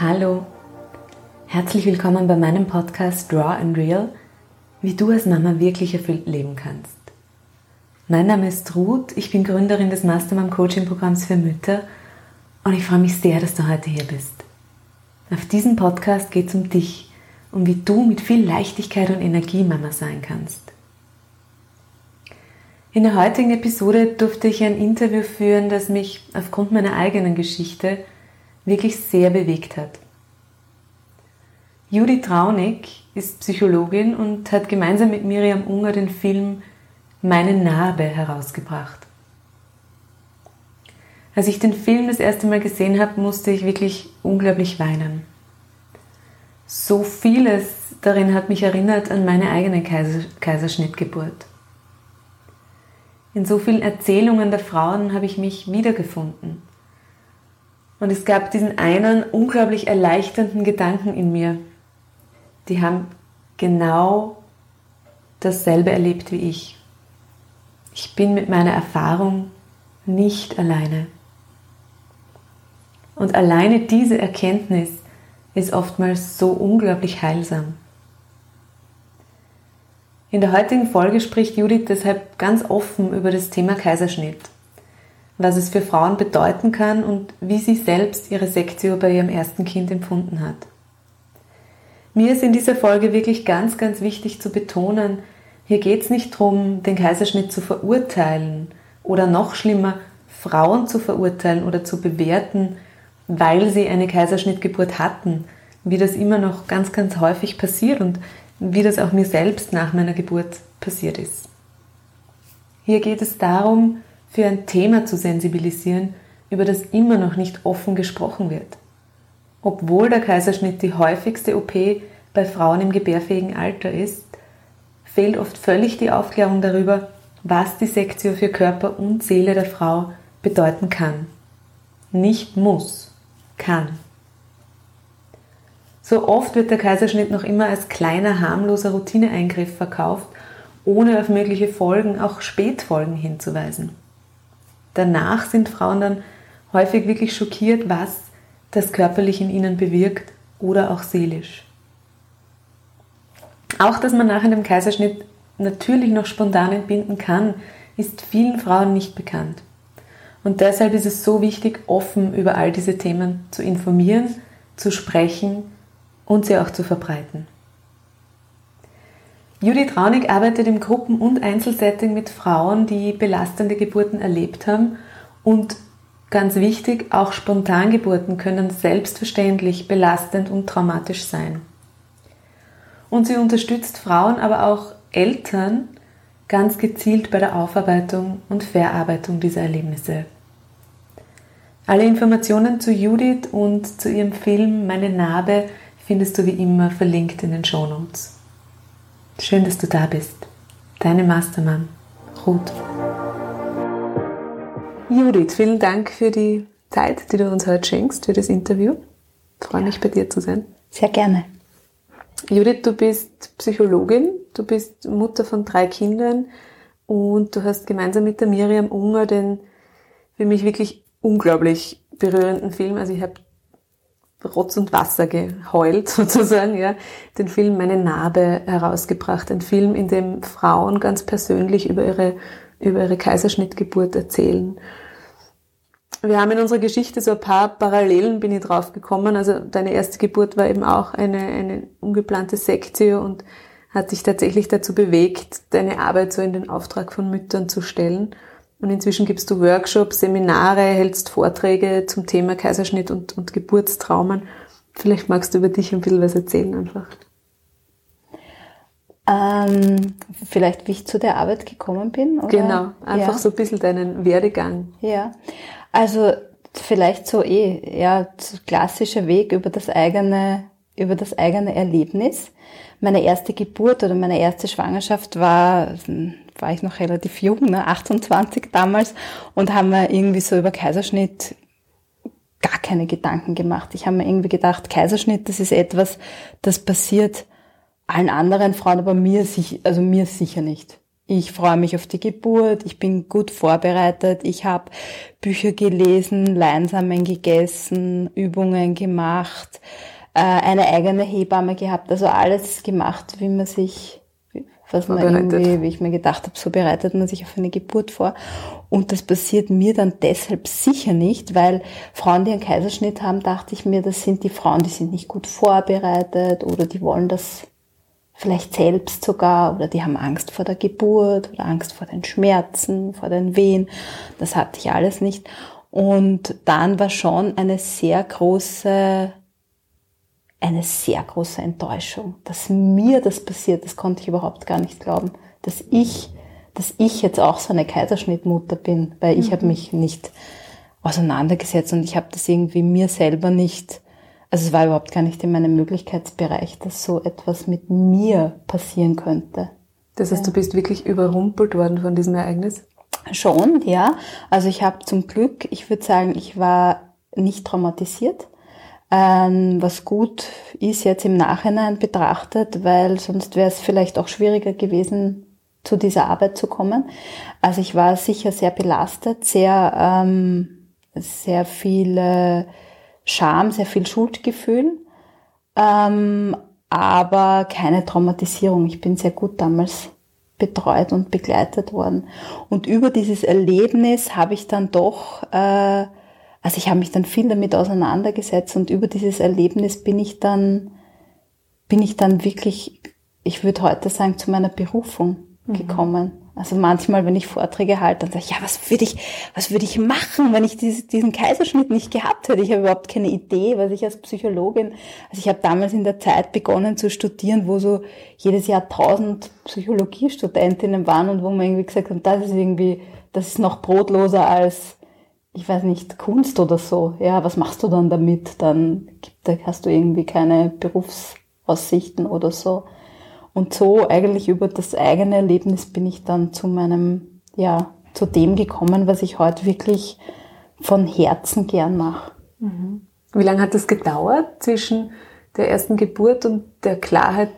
Hallo, herzlich willkommen bei meinem Podcast Draw and Real, wie du als Mama wirklich erfüllt leben kannst. Mein Name ist Ruth, ich bin Gründerin des Mastermom Coaching Programms für Mütter und ich freue mich sehr, dass du heute hier bist. Auf diesem Podcast geht es um dich und wie du mit viel Leichtigkeit und Energie Mama sein kannst. In der heutigen Episode durfte ich ein Interview führen, das mich aufgrund meiner eigenen Geschichte wirklich sehr bewegt hat. Judith Traunig ist Psychologin und hat gemeinsam mit Miriam Unger den Film Meine Narbe herausgebracht. Als ich den Film das erste Mal gesehen habe, musste ich wirklich unglaublich weinen. So vieles darin hat mich erinnert an meine eigene Kaiserschnittgeburt. In so vielen Erzählungen der Frauen habe ich mich wiedergefunden. Und es gab diesen einen unglaublich erleichternden Gedanken in mir. Die haben genau dasselbe erlebt wie ich. Ich bin mit meiner Erfahrung nicht alleine. Und alleine diese Erkenntnis ist oftmals so unglaublich heilsam. In der heutigen Folge spricht Judith deshalb ganz offen über das Thema Kaiserschnitt was es für Frauen bedeuten kann und wie sie selbst ihre Sektio bei ihrem ersten Kind empfunden hat. Mir ist in dieser Folge wirklich ganz, ganz wichtig zu betonen, hier geht es nicht darum, den Kaiserschnitt zu verurteilen oder noch schlimmer, Frauen zu verurteilen oder zu bewerten, weil sie eine Kaiserschnittgeburt hatten, wie das immer noch ganz, ganz häufig passiert und wie das auch mir selbst nach meiner Geburt passiert ist. Hier geht es darum, für ein Thema zu sensibilisieren, über das immer noch nicht offen gesprochen wird. Obwohl der Kaiserschnitt die häufigste OP bei Frauen im gebärfähigen Alter ist, fehlt oft völlig die Aufklärung darüber, was die Sektio für Körper und Seele der Frau bedeuten kann. Nicht muss, kann. So oft wird der Kaiserschnitt noch immer als kleiner, harmloser Routineeingriff verkauft, ohne auf mögliche Folgen, auch Spätfolgen hinzuweisen danach sind Frauen dann häufig wirklich schockiert, was das körperlich in ihnen bewirkt oder auch seelisch. Auch, dass man nach einem Kaiserschnitt natürlich noch spontan entbinden kann, ist vielen Frauen nicht bekannt. Und deshalb ist es so wichtig, offen über all diese Themen zu informieren, zu sprechen und sie auch zu verbreiten. Judith Raunig arbeitet im Gruppen- und Einzelsetting mit Frauen, die belastende Geburten erlebt haben und ganz wichtig, auch Spontangeburten können selbstverständlich belastend und traumatisch sein. Und sie unterstützt Frauen, aber auch Eltern ganz gezielt bei der Aufarbeitung und Verarbeitung dieser Erlebnisse. Alle Informationen zu Judith und zu ihrem Film Meine Narbe findest du wie immer verlinkt in den Shownotes. Schön, dass du da bist. Deine Mastermann, Ruth. Judith, vielen Dank für die Zeit, die du uns heute schenkst, für das Interview. Ich freue ja. mich, bei dir zu sein. Sehr gerne. Judith, du bist Psychologin, du bist Mutter von drei Kindern und du hast gemeinsam mit der Miriam Unger den für mich wirklich unglaublich berührenden Film, also ich habe Rotz und Wasser geheult sozusagen, ja, den Film Meine Narbe herausgebracht. Ein Film, in dem Frauen ganz persönlich über ihre, über ihre Kaiserschnittgeburt erzählen. Wir haben in unserer Geschichte so ein paar Parallelen, bin ich drauf gekommen. Also deine erste Geburt war eben auch eine, eine ungeplante Sektio und hat dich tatsächlich dazu bewegt, deine Arbeit so in den Auftrag von Müttern zu stellen. Und inzwischen gibst du Workshops, Seminare, hältst Vorträge zum Thema Kaiserschnitt und, und Geburtstraumen. Vielleicht magst du über dich ein bisschen was erzählen einfach. Ähm, vielleicht, wie ich zu der Arbeit gekommen bin? Oder? Genau, einfach ja. so ein bisschen deinen Werdegang. Ja, also vielleicht so eh, ja, klassischer Weg über das eigene, über das eigene Erlebnis. Meine erste Geburt oder meine erste Schwangerschaft war war ich noch relativ jung, ne, 28 damals, und haben mir irgendwie so über Kaiserschnitt gar keine Gedanken gemacht. Ich habe mir irgendwie gedacht, Kaiserschnitt, das ist etwas, das passiert allen anderen Frauen, aber mir, also mir sicher nicht. Ich freue mich auf die Geburt, ich bin gut vorbereitet, ich habe Bücher gelesen, Leinsamen gegessen, Übungen gemacht, eine eigene Hebamme gehabt, also alles gemacht, wie man sich, was man irgendwie, wie ich mir gedacht habe, so bereitet man sich auf eine Geburt vor. Und das passiert mir dann deshalb sicher nicht, weil Frauen, die einen Kaiserschnitt haben, dachte ich mir, das sind die Frauen, die sind nicht gut vorbereitet oder die wollen das vielleicht selbst sogar oder die haben Angst vor der Geburt oder Angst vor den Schmerzen, vor den Wehen. Das hatte ich alles nicht. Und dann war schon eine sehr große, eine sehr große Enttäuschung, dass mir das passiert, das konnte ich überhaupt gar nicht glauben, dass ich, dass ich jetzt auch so eine Kaiserschnittmutter bin, weil ich mhm. habe mich nicht auseinandergesetzt und ich habe das irgendwie mir selber nicht also es war überhaupt gar nicht in meinem Möglichkeitsbereich, dass so etwas mit mir passieren könnte. Das heißt, ja. du bist wirklich überrumpelt worden von diesem Ereignis? Schon, ja. Also ich habe zum Glück, ich würde sagen, ich war nicht traumatisiert. Ähm, was gut ist jetzt im Nachhinein betrachtet, weil sonst wäre es vielleicht auch schwieriger gewesen, zu dieser Arbeit zu kommen. Also ich war sicher sehr belastet, sehr, ähm, sehr viele Scham, sehr viel Schuldgefühl, ähm, aber keine Traumatisierung. Ich bin sehr gut damals betreut und begleitet worden. Und über dieses Erlebnis habe ich dann doch, äh, also ich habe mich dann viel damit auseinandergesetzt und über dieses Erlebnis bin ich dann, bin ich dann wirklich, ich würde heute sagen, zu meiner Berufung mhm. gekommen. Also manchmal, wenn ich Vorträge halte, dann sage ich, ja, was würde ich, was würde ich machen, wenn ich diese, diesen Kaiserschnitt nicht gehabt hätte? Ich habe überhaupt keine Idee, was ich als Psychologin, also ich habe damals in der Zeit begonnen zu studieren, wo so jedes Jahr tausend Psychologiestudentinnen waren und wo man irgendwie gesagt hat, das ist irgendwie, das ist noch brotloser als, ich weiß nicht, Kunst oder so. Ja, was machst du dann damit? Dann hast du irgendwie keine Berufsaussichten oder so. Und so eigentlich über das eigene Erlebnis bin ich dann zu meinem, ja, zu dem gekommen, was ich heute wirklich von Herzen gern mache. Mhm. Wie lange hat das gedauert zwischen der ersten Geburt und der Klarheit,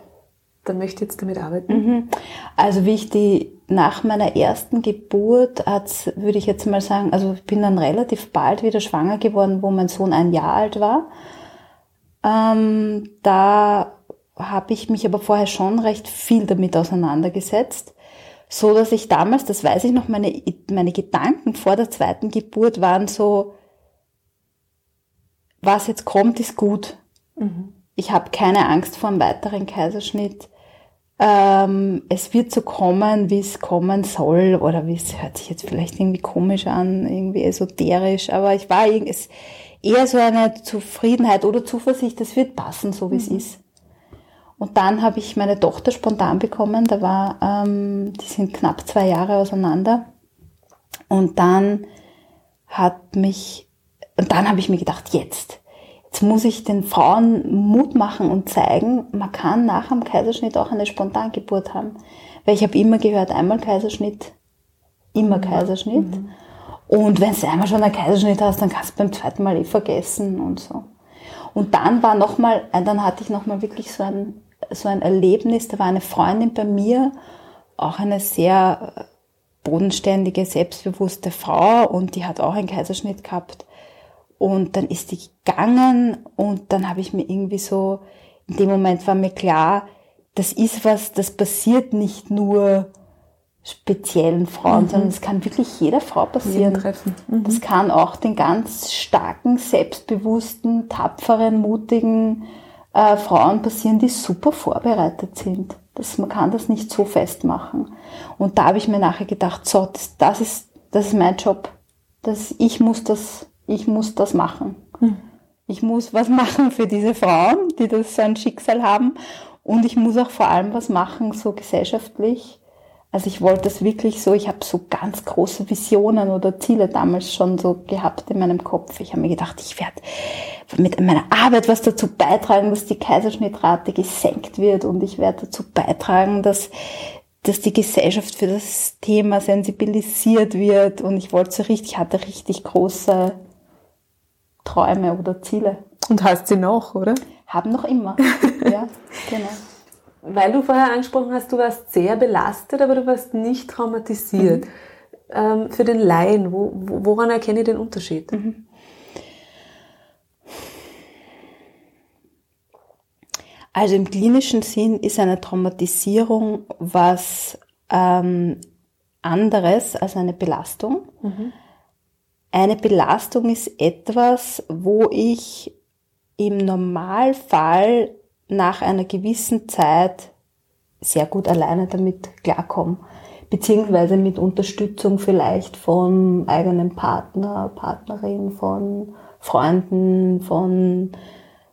da möchte ich jetzt damit arbeiten? Mhm. Also wie ich die nach meiner ersten Geburt hat, würde ich jetzt mal sagen, also ich bin dann relativ bald wieder schwanger geworden, wo mein Sohn ein Jahr alt war. Ähm, da habe ich mich aber vorher schon recht viel damit auseinandergesetzt, so dass ich damals, das weiß ich noch, meine, meine Gedanken vor der zweiten Geburt waren so, was jetzt kommt, ist gut. Mhm. Ich habe keine Angst vor einem weiteren Kaiserschnitt. Ähm, es wird so kommen, wie es kommen soll, oder wie es hört sich jetzt vielleicht irgendwie komisch an, irgendwie esoterisch, aber ich war eher so eine Zufriedenheit oder Zuversicht, es wird passen, so wie mhm. es ist. Und dann habe ich meine Tochter spontan bekommen. Da war, ähm, die sind knapp zwei Jahre auseinander. Und dann hat mich, und dann habe ich mir gedacht, jetzt, jetzt muss ich den Frauen Mut machen und zeigen, man kann nach dem Kaiserschnitt auch eine Spontangeburt haben. Weil ich habe immer gehört, einmal Kaiserschnitt, immer mhm. Kaiserschnitt. Mhm. Und wenn du einmal schon einen Kaiserschnitt hast, dann kannst du beim zweiten Mal eh vergessen und so. Und dann war noch mal, dann hatte ich noch mal wirklich so ein so ein Erlebnis, da war eine Freundin bei mir, auch eine sehr äh, bodenständige, selbstbewusste Frau und die hat auch einen Kaiserschnitt gehabt. Und dann ist die gegangen und dann habe ich mir irgendwie so, in dem Moment war mir klar, das ist was, das passiert nicht nur speziellen Frauen, mhm. sondern es kann wirklich jeder Frau passieren. Mhm. Das kann auch den ganz starken, selbstbewussten, tapferen, mutigen, äh, Frauen passieren, die super vorbereitet sind. Das, man kann das nicht so festmachen. Und da habe ich mir nachher gedacht, so, das, das, ist, das ist mein Job. Das, ich, muss das, ich muss das machen. Hm. Ich muss was machen für diese Frauen, die das so ein Schicksal haben. Und ich muss auch vor allem was machen, so gesellschaftlich, also ich wollte es wirklich so, ich habe so ganz große Visionen oder Ziele damals schon so gehabt in meinem Kopf. Ich habe mir gedacht, ich werde mit meiner Arbeit was dazu beitragen, dass die Kaiserschnittrate gesenkt wird und ich werde dazu beitragen, dass dass die Gesellschaft für das Thema sensibilisiert wird und ich wollte so richtig, ich hatte richtig große Träume oder Ziele. Und hast sie noch, oder? Haben noch immer, ja, genau. weil du vorher angesprochen hast, du warst sehr belastet, aber du warst nicht traumatisiert. Mhm. Ähm, für den Laien, wo, woran erkenne ich den Unterschied? Mhm. Also im klinischen Sinn ist eine Traumatisierung was ähm, anderes als eine Belastung. Mhm. Eine Belastung ist etwas, wo ich im Normalfall nach einer gewissen Zeit sehr gut alleine damit klarkomme. Beziehungsweise mit Unterstützung vielleicht von eigenen Partner, Partnerin, von Freunden, von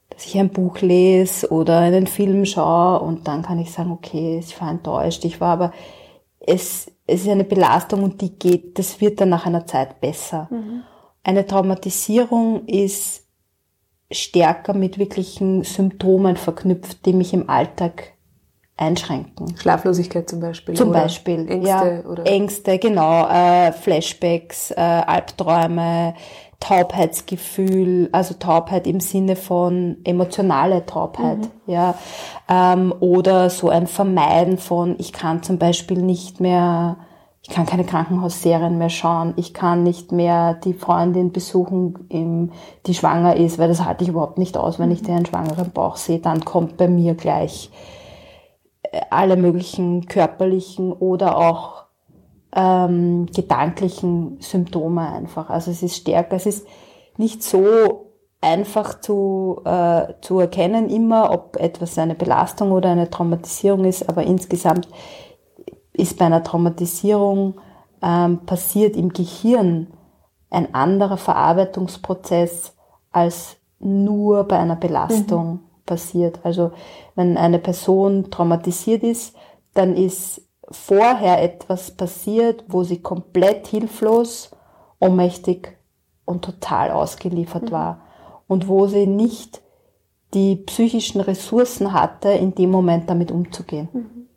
dass ich ein Buch lese oder einen Film schaue und dann kann ich sagen, okay, ich war enttäuscht, ich war aber, es, es ist eine Belastung und die geht, das wird dann nach einer Zeit besser. Mhm. Eine Traumatisierung ist stärker mit wirklichen Symptomen verknüpft, die mich im Alltag einschränken. Schlaflosigkeit zum Beispiel. Zum Beispiel, Ängste, ja. Oder? Ängste, genau, äh, Flashbacks, äh, Albträume, Taubheitsgefühl, also Taubheit im Sinne von emotionale Taubheit, mhm. ja, ähm, oder so ein Vermeiden von, ich kann zum Beispiel nicht mehr, ich kann keine Krankenhausserien mehr schauen, ich kann nicht mehr die Freundin besuchen, im, die schwanger ist, weil das halte ich überhaupt nicht aus, wenn ich mhm. den schwangeren Bauch sehe, dann kommt bei mir gleich äh, alle möglichen körperlichen oder auch ähm, gedanklichen Symptome einfach. Also es ist stärker, es ist nicht so einfach zu, äh, zu erkennen immer, ob etwas eine Belastung oder eine Traumatisierung ist, aber insgesamt ist bei einer Traumatisierung ähm, passiert im Gehirn ein anderer Verarbeitungsprozess als nur bei einer Belastung mhm. passiert. Also wenn eine Person traumatisiert ist, dann ist vorher etwas passiert, wo sie komplett hilflos, ohnmächtig und total ausgeliefert mhm. war und wo sie nicht die psychischen Ressourcen hatte, in dem Moment damit umzugehen. Mhm.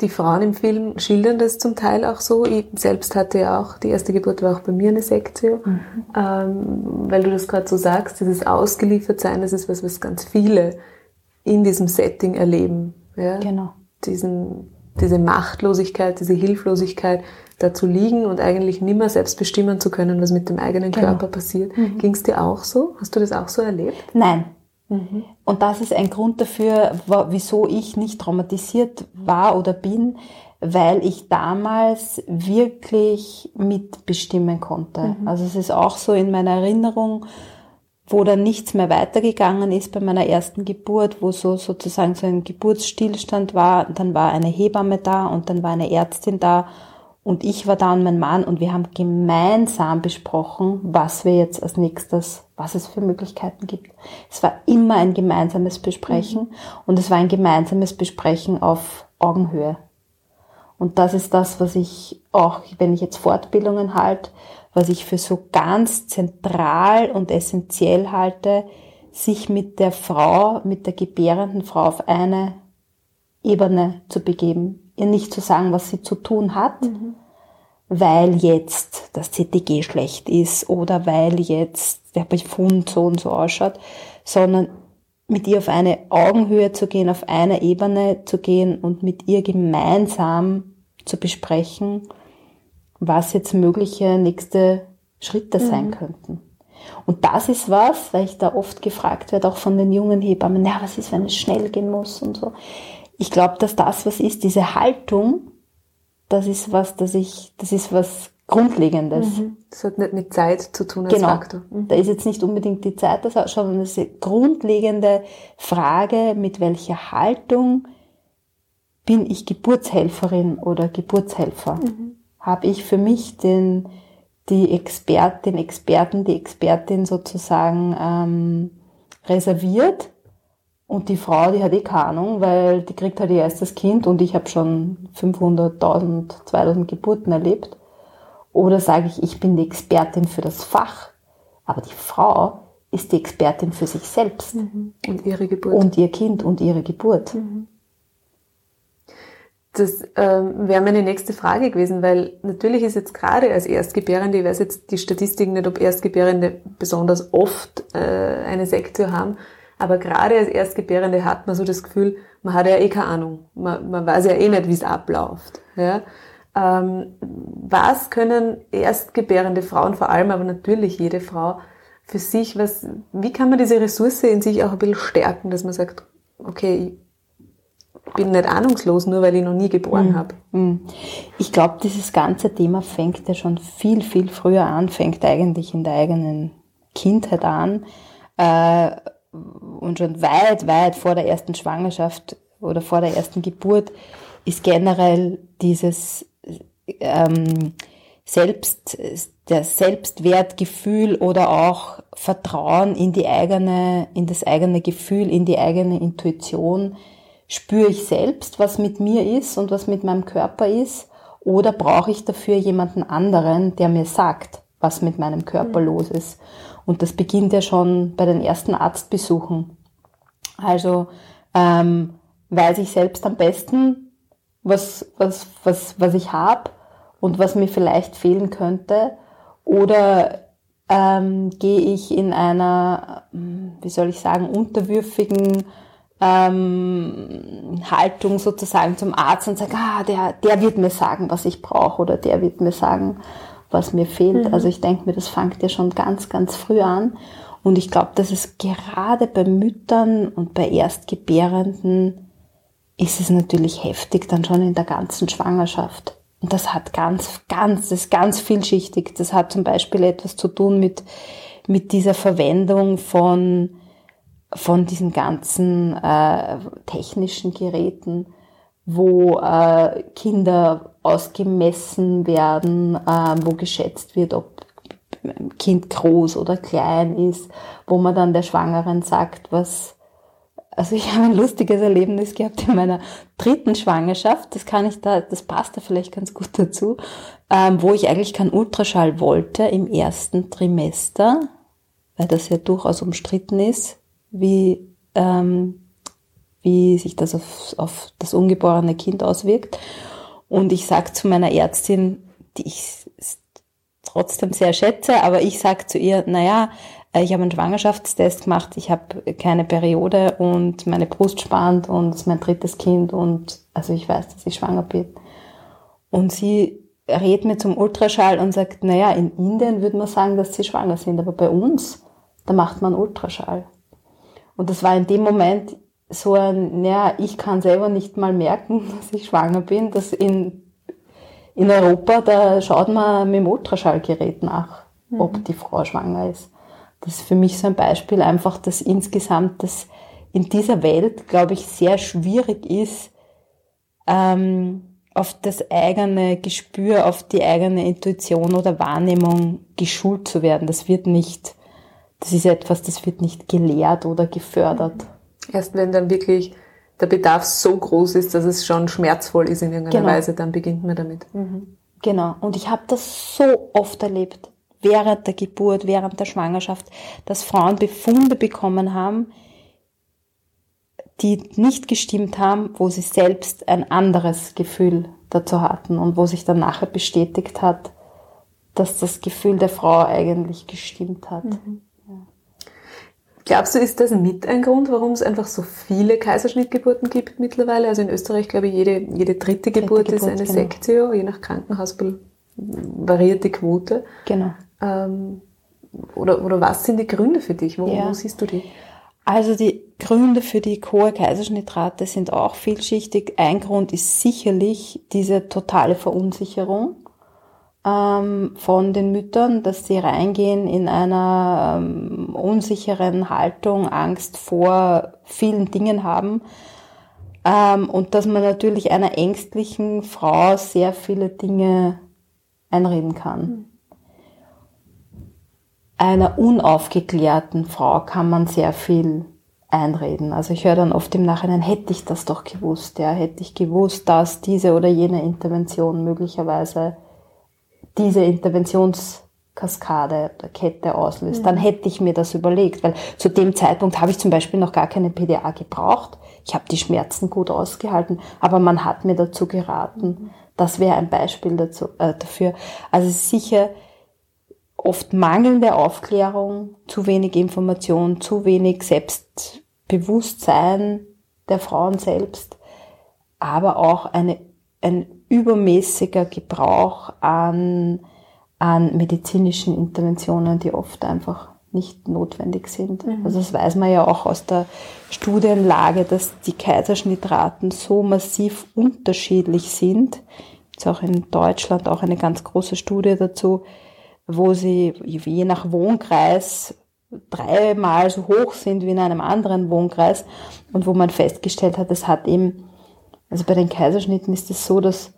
Die Frauen im Film schildern das zum Teil auch so. Ich selbst hatte ja auch, die erste Geburt war auch bei mir eine Sektio, mhm. ähm, weil du das gerade so sagst, dieses Ausgeliefertsein, das ist was, was ganz viele in diesem Setting erleben. Ja? Genau. Diesen diese Machtlosigkeit, diese Hilflosigkeit da zu liegen und eigentlich nimmer selbst bestimmen zu können, was mit dem eigenen genau. Körper passiert. Mhm. Ging es dir auch so? Hast du das auch so erlebt? Nein. Mhm. Und das ist ein Grund dafür, wieso ich nicht traumatisiert war oder bin, weil ich damals wirklich mitbestimmen konnte. Mhm. Also es ist auch so in meiner Erinnerung, wo dann nichts mehr weitergegangen ist bei meiner ersten Geburt, wo so sozusagen so ein Geburtsstillstand war, dann war eine Hebamme da und dann war eine Ärztin da und ich war da und mein Mann und wir haben gemeinsam besprochen, was wir jetzt als nächstes, was es für Möglichkeiten gibt. Es war immer ein gemeinsames Besprechen mhm. und es war ein gemeinsames Besprechen auf Augenhöhe. Und das ist das, was ich auch, wenn ich jetzt Fortbildungen halte, was ich für so ganz zentral und essentiell halte, sich mit der Frau, mit der gebärenden Frau auf eine Ebene zu begeben. Ihr nicht zu sagen, was sie zu tun hat, mhm. weil jetzt das CTG schlecht ist oder weil jetzt der Befund so und so ausschaut, sondern mit ihr auf eine Augenhöhe zu gehen, auf eine Ebene zu gehen und mit ihr gemeinsam zu besprechen, was jetzt mögliche nächste Schritte mhm. sein könnten. Und das ist was, weil ich da oft gefragt werde, auch von den jungen Hebammen, ja, was ist, wenn es schnell gehen muss und so. Ich glaube, dass das was ist, diese Haltung, das ist was, dass ich, das ist was Grundlegendes. Mhm. Das hat nicht mit Zeit zu tun als genau. Faktor. Mhm. Da ist jetzt nicht unbedingt die Zeit, sondern es ist eine grundlegende Frage, mit welcher Haltung bin ich Geburtshelferin oder Geburtshelfer. Mhm habe ich für mich den, die Expert, den Experten, die Expertin sozusagen ähm, reserviert. Und die Frau, die hat eh keine Ahnung, weil die kriegt halt ihr erstes Kind und ich habe schon 500.000, 2000 Geburten erlebt. Oder sage ich, ich bin die Expertin für das Fach, aber die Frau ist die Expertin für sich selbst. Mhm. Und ihre Geburt. Und ihr Kind und ihre Geburt. Mhm. Das ähm, wäre meine nächste Frage gewesen, weil natürlich ist jetzt gerade als Erstgebärende, ich weiß jetzt die Statistiken nicht, ob Erstgebärende besonders oft äh, eine Sektio haben, Aber gerade als Erstgebärende hat man so das Gefühl, man hat ja eh keine Ahnung. Man, man weiß ja eh nicht, wie es abläuft. Ja? Ähm, was können erstgebärende Frauen, vor allem aber natürlich jede Frau, für sich, was, wie kann man diese Ressource in sich auch ein bisschen stärken, dass man sagt, okay, bin nicht ahnungslos, nur weil ich noch nie geboren mhm. habe. Mhm. Ich glaube, dieses ganze Thema fängt ja schon viel, viel früher an, fängt eigentlich in der eigenen Kindheit an äh, und schon weit, weit vor der ersten Schwangerschaft oder vor der ersten Geburt ist generell dieses ähm, Selbst, der Selbstwertgefühl oder auch Vertrauen in die eigene, in das eigene Gefühl, in die eigene Intuition. Spüre ich selbst, was mit mir ist und was mit meinem Körper ist? Oder brauche ich dafür jemanden anderen, der mir sagt, was mit meinem Körper mhm. los ist? Und das beginnt ja schon bei den ersten Arztbesuchen. Also ähm, weiß ich selbst am besten, was, was, was, was ich habe und was mir vielleicht fehlen könnte? Oder ähm, gehe ich in einer, wie soll ich sagen, unterwürfigen ähm, Haltung sozusagen zum Arzt und sage, ah, der, der wird mir sagen, was ich brauche oder der wird mir sagen, was mir fehlt. Mhm. Also ich denke mir, das fängt ja schon ganz, ganz früh an. Und ich glaube, dass es gerade bei Müttern und bei Erstgebärenden ist es natürlich heftig, dann schon in der ganzen Schwangerschaft. Und das hat ganz, ganz, das ist ganz vielschichtig. Das hat zum Beispiel etwas zu tun mit, mit dieser Verwendung von, von diesen ganzen äh, technischen Geräten, wo äh, Kinder ausgemessen werden, äh, wo geschätzt wird, ob ein Kind groß oder klein ist, wo man dann der Schwangeren sagt, was, also ich habe ein lustiges Erlebnis gehabt in meiner dritten Schwangerschaft. Das kann ich da, das passt da vielleicht ganz gut dazu, ähm, wo ich eigentlich keinen Ultraschall wollte im ersten Trimester, weil das ja durchaus umstritten ist, wie ähm, wie sich das auf, auf das ungeborene Kind auswirkt. Und ich sage zu meiner Ärztin, die ich trotzdem sehr schätze, aber ich sage zu ihr, naja, äh, ich habe einen Schwangerschaftstest gemacht, ich habe keine Periode und meine Brust spannt und es ist mein drittes Kind und also ich weiß, dass ich schwanger bin. Und sie redet mir zum Ultraschall und sagt, naja, in Indien würde man sagen, dass sie schwanger sind, aber bei uns, da macht man Ultraschall. Und das war in dem Moment so ein, naja, ich kann selber nicht mal merken, dass ich schwanger bin, dass in, in Europa, da schaut man mit dem Ultraschallgerät nach, mhm. ob die Frau schwanger ist. Das ist für mich so ein Beispiel einfach, dass insgesamt das in dieser Welt, glaube ich, sehr schwierig ist, ähm, auf das eigene Gespür, auf die eigene Intuition oder Wahrnehmung geschult zu werden. Das wird nicht, das ist etwas, das wird nicht gelehrt oder gefördert. Erst wenn dann wirklich der Bedarf so groß ist, dass es schon schmerzvoll ist in irgendeiner genau. Weise, dann beginnt man damit. Mhm. Genau. Und ich habe das so oft erlebt während der Geburt, während der Schwangerschaft, dass Frauen Befunde bekommen haben, die nicht gestimmt haben, wo sie selbst ein anderes Gefühl dazu hatten und wo sich dann nachher bestätigt hat, dass das Gefühl der Frau eigentlich gestimmt hat. Mhm. Glaubst du, ist das mit ein Grund, warum es einfach so viele Kaiserschnittgeburten gibt mittlerweile? Also in Österreich, glaube ich, jede, jede dritte, dritte Geburt, Geburt, ist eine genau. Sektio, je nach Krankenhaus variiert die Quote. Genau. Ähm, oder, oder was sind die Gründe für dich? Wo, ja. wo siehst du die? Also die Gründe für die hohe Kaiserschnittrate sind auch vielschichtig. Ein Grund ist sicherlich diese totale Verunsicherung ähm, von den Müttern, dass sie reingehen in einer ähm, unsicheren Haltung, Angst vor vielen Dingen haben. Ähm, und dass man natürlich einer ängstlichen Frau sehr viele Dinge einreden kann. Mhm einer unaufgeklärten Frau kann man sehr viel einreden. Also ich höre dann oft im Nachhinein, hätte ich das doch gewusst, ja, hätte ich gewusst, dass diese oder jene Intervention möglicherweise diese Interventionskaskade der Kette auslöst, mhm. dann hätte ich mir das überlegt, weil zu dem Zeitpunkt habe ich zum Beispiel noch gar keine PDA gebraucht. Ich habe die Schmerzen gut ausgehalten, aber man hat mir dazu geraten. Mhm. Das wäre ein Beispiel dazu, äh, dafür. Also sicher oft mangelnde Aufklärung, zu wenig Information, zu wenig Selbst, Bewusstsein der Frauen selbst, aber auch eine, ein übermäßiger Gebrauch an, an medizinischen Interventionen, die oft einfach nicht notwendig sind. Mhm. Also das weiß man ja auch aus der Studienlage, dass die Kaiserschnittraten so massiv unterschiedlich sind. Jetzt auch in Deutschland auch eine ganz große Studie dazu, wo sie je nach Wohnkreis dreimal so hoch sind wie in einem anderen Wohnkreis und wo man festgestellt hat, es hat eben, also bei den Kaiserschnitten ist es so, dass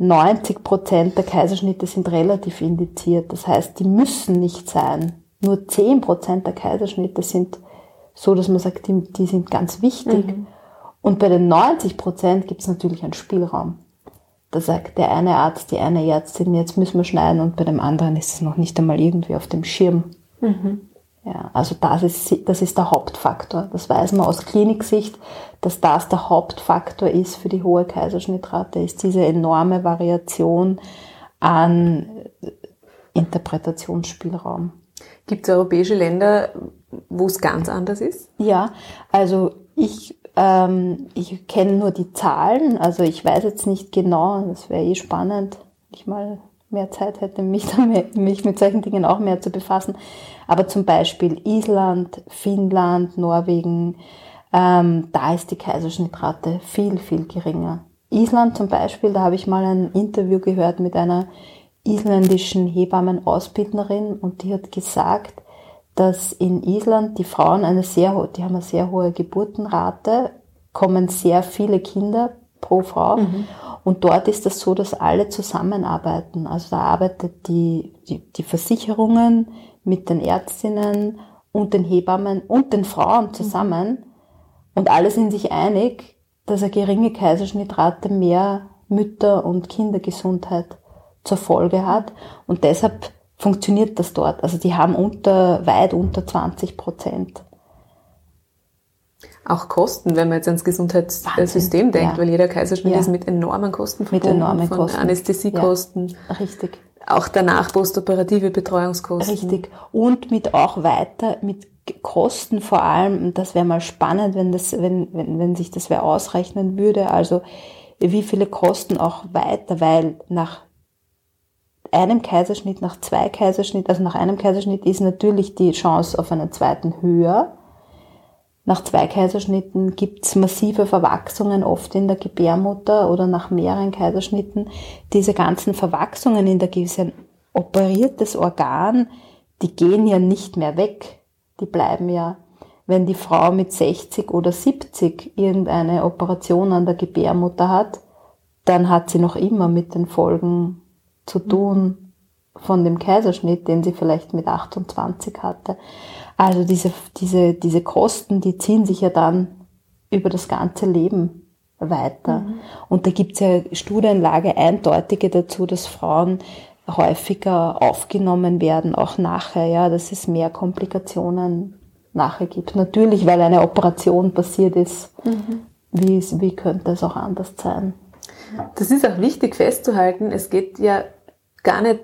90 Prozent der Kaiserschnitte sind relativ indiziert. Das heißt, die müssen nicht sein. Nur 10 Prozent der Kaiserschnitte sind so, dass man sagt, die, die sind ganz wichtig. Mhm. Und bei den 90 Prozent gibt es natürlich einen Spielraum. Da sagt der eine Arzt, die eine Ärztin, jetzt müssen wir schneiden und bei dem anderen ist es noch nicht einmal irgendwie auf dem Schirm. Mhm. Ja, also das ist, das ist der Hauptfaktor. Das weiß man aus Kliniksicht, dass das der Hauptfaktor ist für die hohe Kaiserschnittrate, ist diese enorme Variation an Interpretationsspielraum. Gibt es europäische Länder, wo es ganz anders ist? Ja, also ich, ähm, ich kenne nur die Zahlen, also ich weiß jetzt nicht genau, das wäre eh spannend, ich mal mehr Zeit hätte, mich, damit, mich mit solchen Dingen auch mehr zu befassen. Aber zum Beispiel Island, Finnland, Norwegen, ähm, da ist die Kaiserschnittrate viel, viel geringer. Island zum Beispiel, da habe ich mal ein Interview gehört mit einer isländischen Hebammenausbildnerin und die hat gesagt, dass in Island die Frauen eine sehr hohe, die haben eine sehr hohe Geburtenrate, kommen sehr viele Kinder pro Frau. Mhm. Und dort ist es das so, dass alle zusammenarbeiten. Also da arbeitet die, die, die Versicherungen mit den Ärztinnen und den Hebammen und den Frauen zusammen. Mhm. Und alle sind sich einig, dass eine geringe Kaiserschnittrate mehr Mütter- und Kindergesundheit zur Folge hat. Und deshalb funktioniert das dort. Also die haben unter, weit unter 20 Prozent. Auch Kosten, wenn man jetzt ans Gesundheitssystem Wahnsinn. denkt, ja. weil jeder Kaiserschnitt ja. ist mit enormen Kosten verbunden, mit enormen von Kosten. Anästhesiekosten. Ja. Richtig. Auch danach postoperative Betreuungskosten. Richtig. Und mit auch weiter, mit Kosten vor allem, das wäre mal spannend, wenn das, wenn, wenn, wenn sich das wer ausrechnen würde, also wie viele Kosten auch weiter, weil nach einem Kaiserschnitt, nach zwei Kaiserschnitt, also nach einem Kaiserschnitt ist natürlich die Chance auf einen zweiten höher. Nach zwei Kaiserschnitten gibt's massive Verwachsungen oft in der Gebärmutter oder nach mehreren Kaiserschnitten. Diese ganzen Verwachsungen in der Gebärmutter, operiertes Organ, die gehen ja nicht mehr weg. Die bleiben ja, wenn die Frau mit 60 oder 70 irgendeine Operation an der Gebärmutter hat, dann hat sie noch immer mit den Folgen zu tun von dem Kaiserschnitt, den sie vielleicht mit 28 hatte. Also diese, diese, diese Kosten, die ziehen sich ja dann über das ganze Leben weiter. Mhm. Und da gibt es ja Studienlage eindeutige dazu, dass Frauen häufiger aufgenommen werden, auch nachher, ja, dass es mehr Komplikationen nachher gibt. Natürlich, weil eine Operation passiert ist. Mhm. Wie, wie könnte es auch anders sein? Das ist auch wichtig festzuhalten. Es geht ja gar nicht,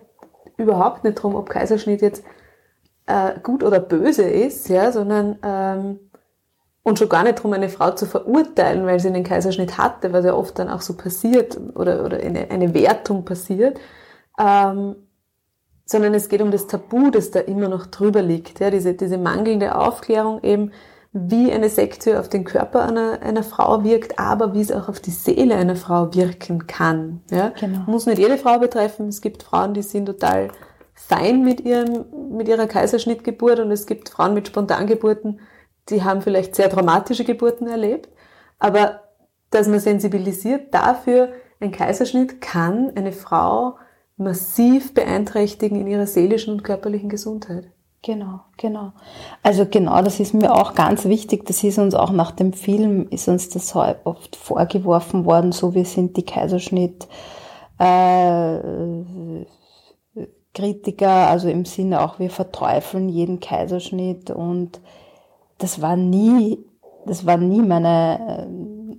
überhaupt nicht darum, ob Kaiserschnitt jetzt äh, gut oder böse ist, ja, sondern ähm, und schon gar nicht darum, eine Frau zu verurteilen, weil sie einen Kaiserschnitt hatte, was ja oft dann auch so passiert oder, oder eine, eine Wertung passiert, ähm, sondern es geht um das Tabu, das da immer noch drüber liegt, ja, diese, diese mangelnde Aufklärung eben, wie eine Sektio auf den Körper einer, einer Frau wirkt, aber wie es auch auf die Seele einer Frau wirken kann. Ja? Genau. Muss nicht jede Frau betreffen. Es gibt Frauen, die sind total fein mit, ihrem, mit ihrer Kaiserschnittgeburt und es gibt Frauen mit Spontangeburten, die haben vielleicht sehr dramatische Geburten erlebt. Aber dass man sensibilisiert dafür, ein Kaiserschnitt kann eine Frau massiv beeinträchtigen in ihrer seelischen und körperlichen Gesundheit. Genau, genau. Also genau, das ist mir auch ganz wichtig. Das ist uns auch nach dem Film, ist uns das oft vorgeworfen worden, so wir sind die Kaiserschnitt äh, Kritiker, also im Sinne auch, wir verteufeln jeden Kaiserschnitt und das war nie, das war nie meine,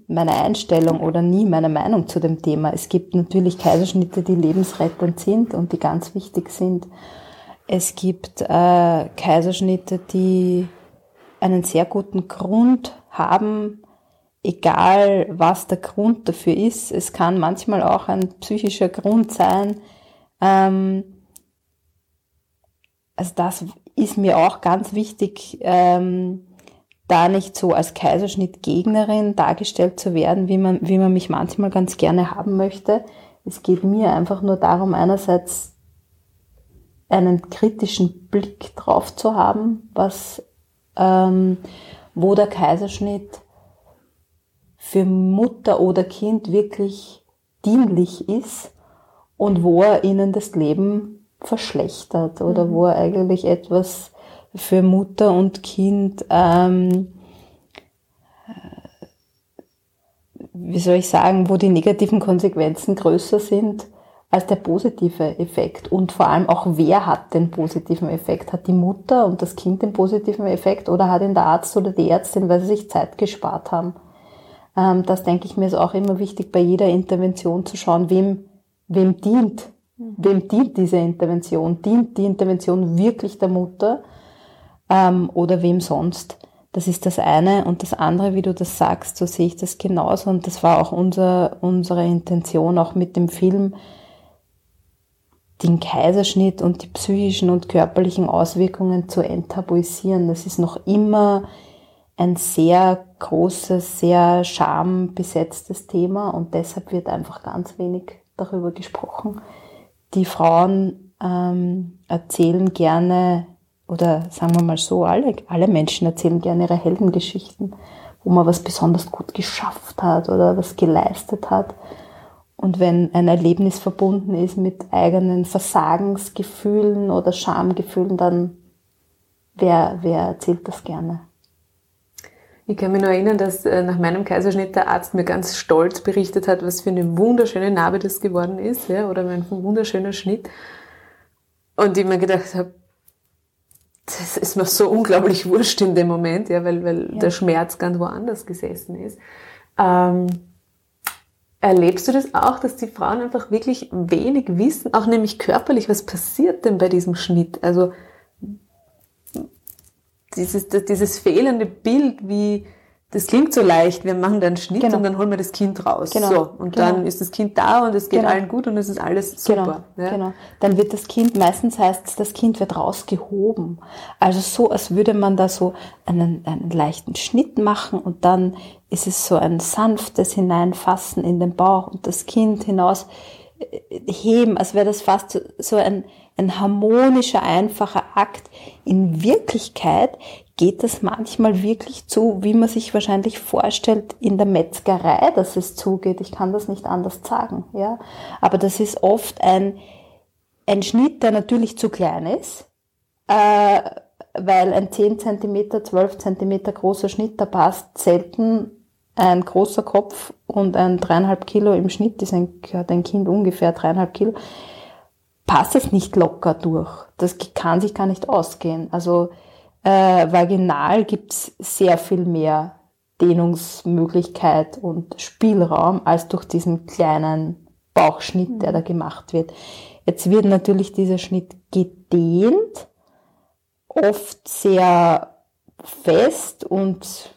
meine Einstellung oder nie meine Meinung zu dem Thema. Es gibt natürlich Kaiserschnitte, die lebensrettend sind und die ganz wichtig sind. Es gibt äh, Kaiserschnitte, die einen sehr guten Grund haben, egal was der Grund dafür ist. Es kann manchmal auch ein psychischer Grund sein. Ähm, also das ist mir auch ganz wichtig, ähm, da nicht so als Kaiserschnittgegnerin dargestellt zu werden, wie man, wie man mich manchmal ganz gerne haben möchte. Es geht mir einfach nur darum, einerseits einen kritischen Blick drauf zu haben, was, ähm, wo der Kaiserschnitt für Mutter oder Kind wirklich dienlich ist und wo er ihnen das Leben verschlechtert oder mhm. wo er eigentlich etwas für Mutter und Kind, ähm, wie soll ich sagen, wo die negativen Konsequenzen größer sind als der positive Effekt. Und vor allem auch, wer hat den positiven Effekt? Hat die Mutter und das Kind den positiven Effekt oder hat ihn der Arzt oder die Ärztin, weil sie sich Zeit gespart haben? Ähm, das denke ich mir ist auch immer wichtig, bei jeder Intervention zu schauen, wem, wem dient, wem dient diese Intervention? Dient die Intervention wirklich der Mutter ähm, oder wem sonst? Das ist das eine. Und das andere, wie du das sagst, so sehe ich das genauso. Und das war auch unser, unsere Intention, auch mit dem Film, den Kaiserschnitt und die psychischen und körperlichen Auswirkungen zu enttabuisieren. Das ist noch immer ein sehr großes, sehr schambesetztes Thema und deshalb wird einfach ganz wenig darüber gesprochen. Die Frauen ähm, erzählen gerne, oder sagen wir mal so, alle, alle Menschen erzählen gerne ihre Heldengeschichten, wo man was besonders gut geschafft hat oder was geleistet hat. Und wenn ein Erlebnis verbunden ist mit eigenen Versagensgefühlen oder Schamgefühlen, dann wer, wer erzählt das gerne? Ich kann mich nur erinnern, dass äh, nach meinem Kaiserschnitt der Arzt mir ganz stolz berichtet hat, was für eine wunderschöne Narbe das geworden ist, ja, oder mein wunderschöner Schnitt. Und ich mir gedacht habe, das ist mir so unglaublich wurscht in dem Moment, ja, weil, weil ja. der Schmerz ganz woanders gesessen ist. Ähm, erlebst du das auch, dass die Frauen einfach wirklich wenig wissen, auch nämlich körperlich, was passiert denn bei diesem Schnitt? Also dieses, dieses fehlende Bild, wie das klingt so leicht, wir machen da einen Schnitt genau. und dann holen wir das Kind raus. Genau. So, und genau. dann ist das Kind da und es geht genau. allen gut und es ist alles super. Genau. Ja? genau. Dann wird das Kind, meistens heißt es, das Kind wird rausgehoben. Also so, als würde man da so einen, einen leichten Schnitt machen und dann ist es so ein sanftes Hineinfassen in den Bauch und das Kind hinaus äh, heben, als wäre das fast so ein, ein harmonischer, einfacher Akt. In Wirklichkeit geht das manchmal wirklich zu, wie man sich wahrscheinlich vorstellt in der Metzgerei, dass es zugeht. Ich kann das nicht anders sagen, ja. Aber das ist oft ein, ein Schnitt, der natürlich zu klein ist, äh, weil ein 10 cm, 12 cm großer Schnitt, da passt selten ein großer Kopf und ein dreieinhalb Kilo im Schnitt, ist ein, hat ein Kind ungefähr dreieinhalb Kilo passt es nicht locker durch. Das kann sich gar nicht ausgehen. Also äh, vaginal gibt's sehr viel mehr Dehnungsmöglichkeit und Spielraum als durch diesen kleinen Bauchschnitt, der da gemacht wird. Jetzt wird natürlich dieser Schnitt gedehnt, oft sehr fest und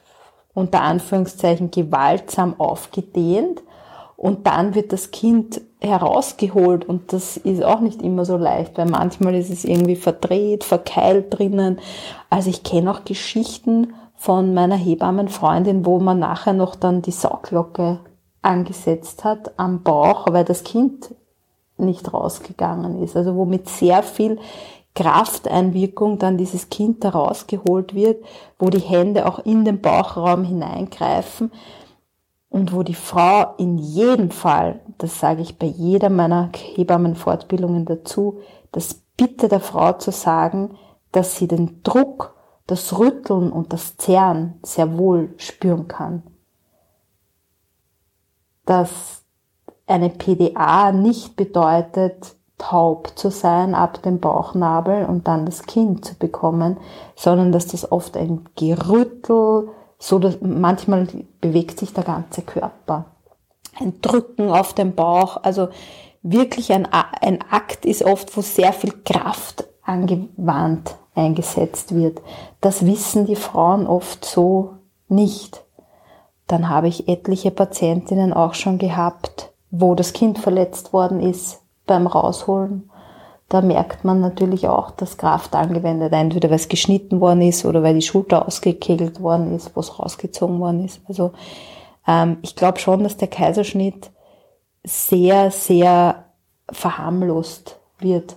unter Anführungszeichen gewaltsam aufgedehnt und dann wird das Kind herausgeholt und das ist auch nicht immer so leicht, weil manchmal ist es irgendwie verdreht, verkeilt drinnen. Also ich kenne auch Geschichten von meiner Hebammenfreundin, wo man nachher noch dann die Sauglocke angesetzt hat am Bauch, weil das Kind nicht rausgegangen ist. Also wo mit sehr viel Krafteinwirkung dann dieses Kind da rausgeholt wird, wo die Hände auch in den Bauchraum hineingreifen und wo die Frau in jedem Fall, das sage ich bei jeder meiner Hebammenfortbildungen dazu, das Bitte der Frau zu sagen, dass sie den Druck, das Rütteln und das Zerren sehr wohl spüren kann. Dass eine PDA nicht bedeutet, taub zu sein ab dem Bauchnabel und dann das Kind zu bekommen, sondern dass das oft ein Gerüttel, so dass manchmal bewegt sich der ganze Körper. Ein Drücken auf den Bauch, also wirklich ein, ein Akt ist oft, wo sehr viel Kraft angewandt eingesetzt wird. Das wissen die Frauen oft so nicht. dann habe ich etliche Patientinnen auch schon gehabt, wo das Kind verletzt worden ist beim Rausholen. Da merkt man natürlich auch, dass Kraft angewendet, entweder weil es geschnitten worden ist oder weil die Schulter ausgekegelt worden ist, wo es rausgezogen worden ist. Also ähm, ich glaube schon, dass der Kaiserschnitt sehr, sehr verharmlost wird.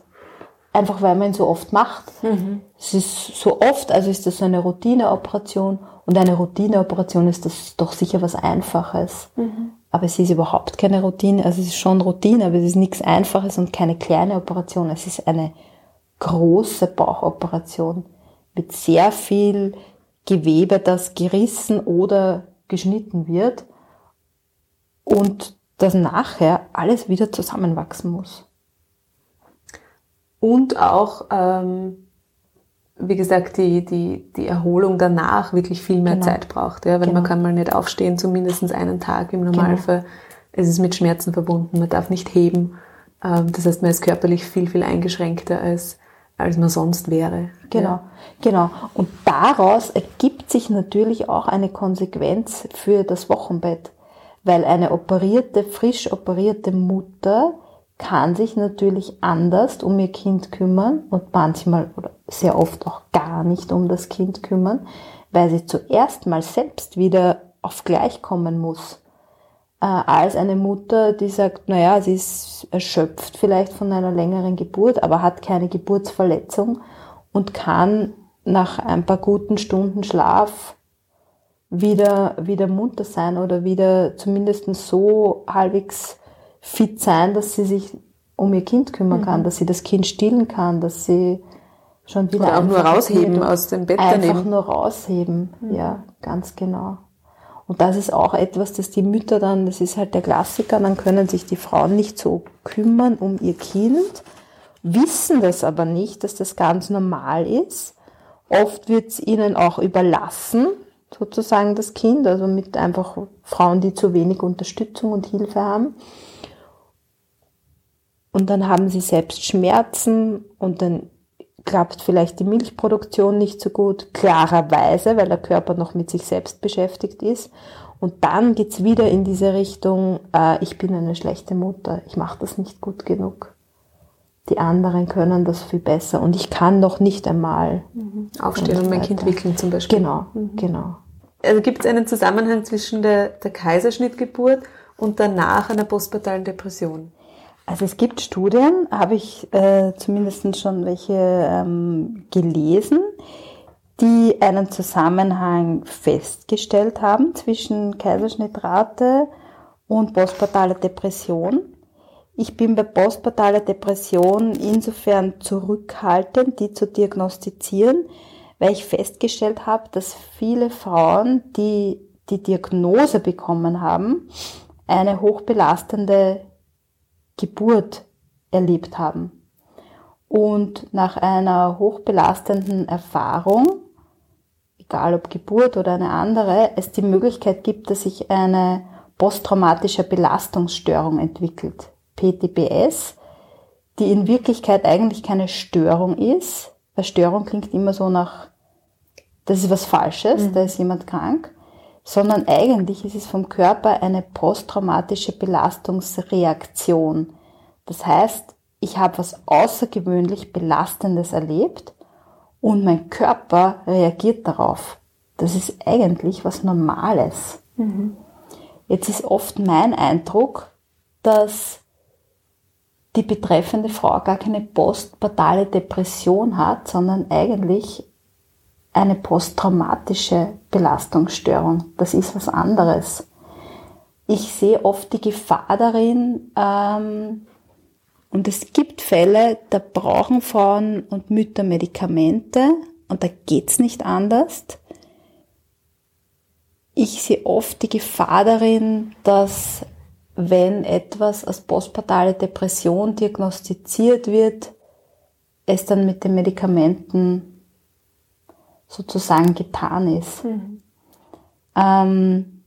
Einfach weil man ihn so oft macht. Mhm. Es ist so oft, also ist das so eine Routineoperation und eine Routineoperation ist das doch sicher was Einfaches. Mhm. Aber es ist überhaupt keine Routine, also es ist schon Routine, aber es ist nichts Einfaches und keine kleine Operation. Es ist eine große Bauchoperation mit sehr viel Gewebe, das gerissen oder geschnitten wird und das nachher alles wieder zusammenwachsen muss. Und auch, ähm, wie gesagt, die, die, die Erholung danach wirklich viel mehr genau. Zeit braucht. Ja? Weil genau. man kann mal nicht aufstehen, zumindest einen Tag im Normalfall. Genau. Es ist mit Schmerzen verbunden, man darf nicht heben. Ähm, das heißt, man ist körperlich viel, viel eingeschränkter als, als man sonst wäre. Genau, ja. genau. Und daraus ergibt sich natürlich auch eine Konsequenz für das Wochenbett. Weil eine operierte, frisch operierte Mutter kann sich natürlich anders um ihr Kind kümmern und manchmal oder sehr oft auch gar nicht um das Kind kümmern, weil sie zuerst mal selbst wieder auf gleich kommen muss. Äh, als eine Mutter, die sagt, naja, sie ist erschöpft vielleicht von einer längeren Geburt, aber hat keine Geburtsverletzung und kann nach ein paar guten Stunden Schlaf wieder, wieder munter sein oder wieder zumindest so halbwegs fit sein, dass sie sich um ihr Kind kümmern mhm. kann, dass sie das Kind stillen kann, dass sie schon wieder Oder auch nur rausheben aus dem Bett einfach daneben. nur rausheben, mhm. ja, ganz genau. Und das ist auch etwas, das die Mütter dann, das ist halt der Klassiker, dann können sich die Frauen nicht so kümmern um ihr Kind, wissen das aber nicht, dass das ganz normal ist. Oft wird es ihnen auch überlassen, sozusagen das Kind, also mit einfach Frauen, die zu wenig Unterstützung und Hilfe haben. Und dann haben sie selbst Schmerzen und dann klappt vielleicht die Milchproduktion nicht so gut, klarerweise, weil der Körper noch mit sich selbst beschäftigt ist. Und dann geht's wieder in diese Richtung, äh, ich bin eine schlechte Mutter, ich mache das nicht gut genug. Die anderen können das viel besser und ich kann noch nicht einmal mhm. aufstehen und mein weiter. Kind wickeln zum Beispiel. Genau, mhm. genau. Also gibt es einen Zusammenhang zwischen der, der Kaiserschnittgeburt und danach einer postpartalen Depression? Also es gibt Studien, habe ich äh, zumindest schon welche ähm, gelesen, die einen Zusammenhang festgestellt haben zwischen Kaiserschnittrate und postpartaler Depression. Ich bin bei postpartaler Depression insofern zurückhaltend, die zu diagnostizieren, weil ich festgestellt habe, dass viele Frauen, die die Diagnose bekommen haben, eine hochbelastende Geburt erlebt haben. Und nach einer hochbelastenden Erfahrung, egal ob Geburt oder eine andere, es die Möglichkeit gibt, dass sich eine posttraumatische Belastungsstörung entwickelt, PTBS, die in Wirklichkeit eigentlich keine Störung ist, weil Störung klingt immer so nach, das ist was Falsches, mhm. da ist jemand krank, sondern eigentlich ist es vom Körper eine posttraumatische Belastungsreaktion. Das heißt, ich habe was außergewöhnlich Belastendes erlebt und mein Körper reagiert darauf. Das ist eigentlich was Normales. Mhm. Jetzt ist oft mein Eindruck, dass die betreffende Frau gar keine postpartale Depression hat, sondern eigentlich eine posttraumatische Belastungsstörung. Das ist was anderes. Ich sehe oft die Gefahr darin, ähm, und es gibt Fälle, da brauchen Frauen und Mütter Medikamente und da geht's nicht anders. Ich sehe oft die Gefahr darin, dass wenn etwas als postpartale Depression diagnostiziert wird, es dann mit den Medikamenten sozusagen getan ist. Mhm. Ähm,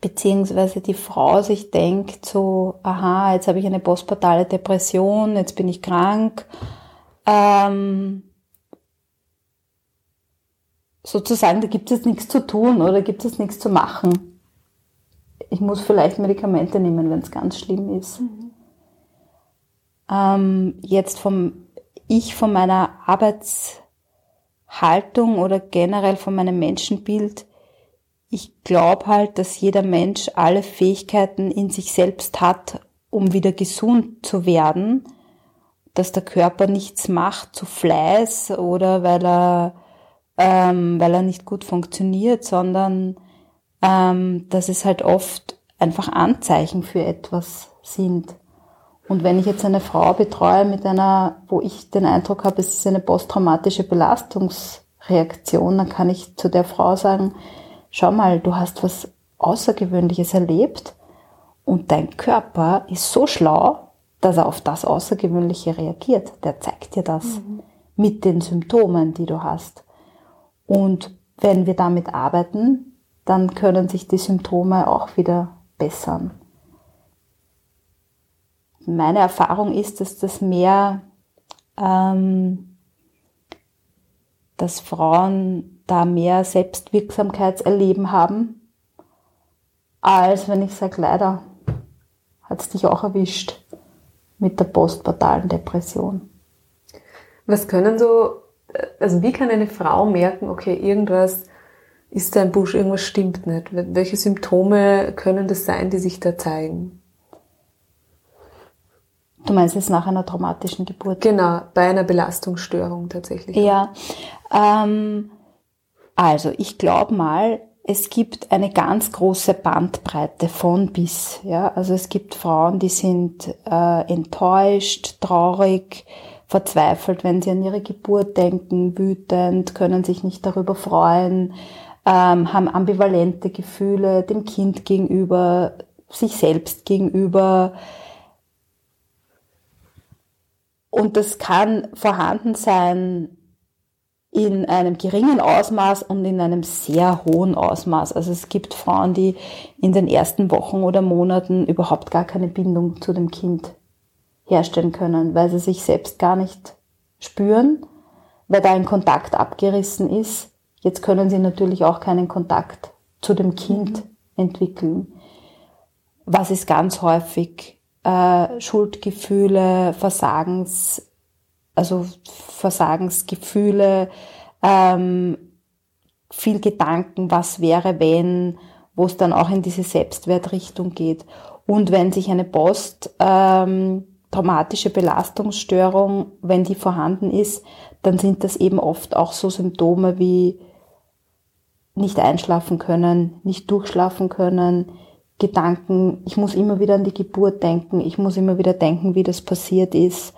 beziehungsweise die Frau sich denkt so, aha, jetzt habe ich eine postpartale Depression, jetzt bin ich krank. Ähm, sozusagen, da gibt es nichts zu tun oder gibt es nichts zu machen. ich muss vielleicht Medikamente nehmen, wenn es ganz schlimm ist. Mhm. Ähm, jetzt vom ich von meiner Arbeitshaltung oder generell von meinem Menschenbild, ich glaube halt, dass jeder Mensch alle Fähigkeiten in sich selbst hat, um wieder gesund zu werden, dass der Körper nichts macht zu Fleiß oder weil er, ähm, weil er nicht gut funktioniert, sondern ähm, dass es halt oft einfach Anzeichen für etwas sind. Und wenn ich jetzt eine Frau betreue mit einer, wo ich den Eindruck habe, es ist eine posttraumatische Belastungsreaktion, dann kann ich zu der Frau sagen, schau mal, du hast was Außergewöhnliches erlebt und dein Körper ist so schlau, dass er auf das Außergewöhnliche reagiert. Der zeigt dir das mhm. mit den Symptomen, die du hast. Und wenn wir damit arbeiten, dann können sich die Symptome auch wieder bessern. Meine Erfahrung ist, dass das mehr, ähm, dass Frauen da mehr Selbstwirksamkeitserleben haben, als wenn ich sage, leider hat es dich auch erwischt mit der postpartalen Depression. Was können so, also wie kann eine Frau merken, okay, irgendwas ist da ein Busch, irgendwas stimmt nicht? Welche Symptome können das sein, die sich da zeigen? Du meinst jetzt nach einer traumatischen Geburt? Genau, bei einer Belastungsstörung tatsächlich. Ja, ähm, also ich glaube mal, es gibt eine ganz große Bandbreite von bis. Ja? Also es gibt Frauen, die sind äh, enttäuscht, traurig, verzweifelt, wenn sie an ihre Geburt denken, wütend, können sich nicht darüber freuen, ähm, haben ambivalente Gefühle dem Kind gegenüber, sich selbst gegenüber. Und das kann vorhanden sein in einem geringen Ausmaß und in einem sehr hohen Ausmaß. Also es gibt Frauen, die in den ersten Wochen oder Monaten überhaupt gar keine Bindung zu dem Kind herstellen können, weil sie sich selbst gar nicht spüren, weil da ein Kontakt abgerissen ist. Jetzt können sie natürlich auch keinen Kontakt zu dem Kind mhm. entwickeln. Was ist ganz häufig? Äh, Schuldgefühle, Versagens, also Versagensgefühle, ähm, viel Gedanken, was wäre, wenn, wo es dann auch in diese Selbstwertrichtung geht. Und wenn sich eine posttraumatische ähm, Belastungsstörung, wenn die vorhanden ist, dann sind das eben oft auch so Symptome wie nicht einschlafen können, nicht durchschlafen können, Gedanken, ich muss immer wieder an die Geburt denken, ich muss immer wieder denken, wie das passiert ist.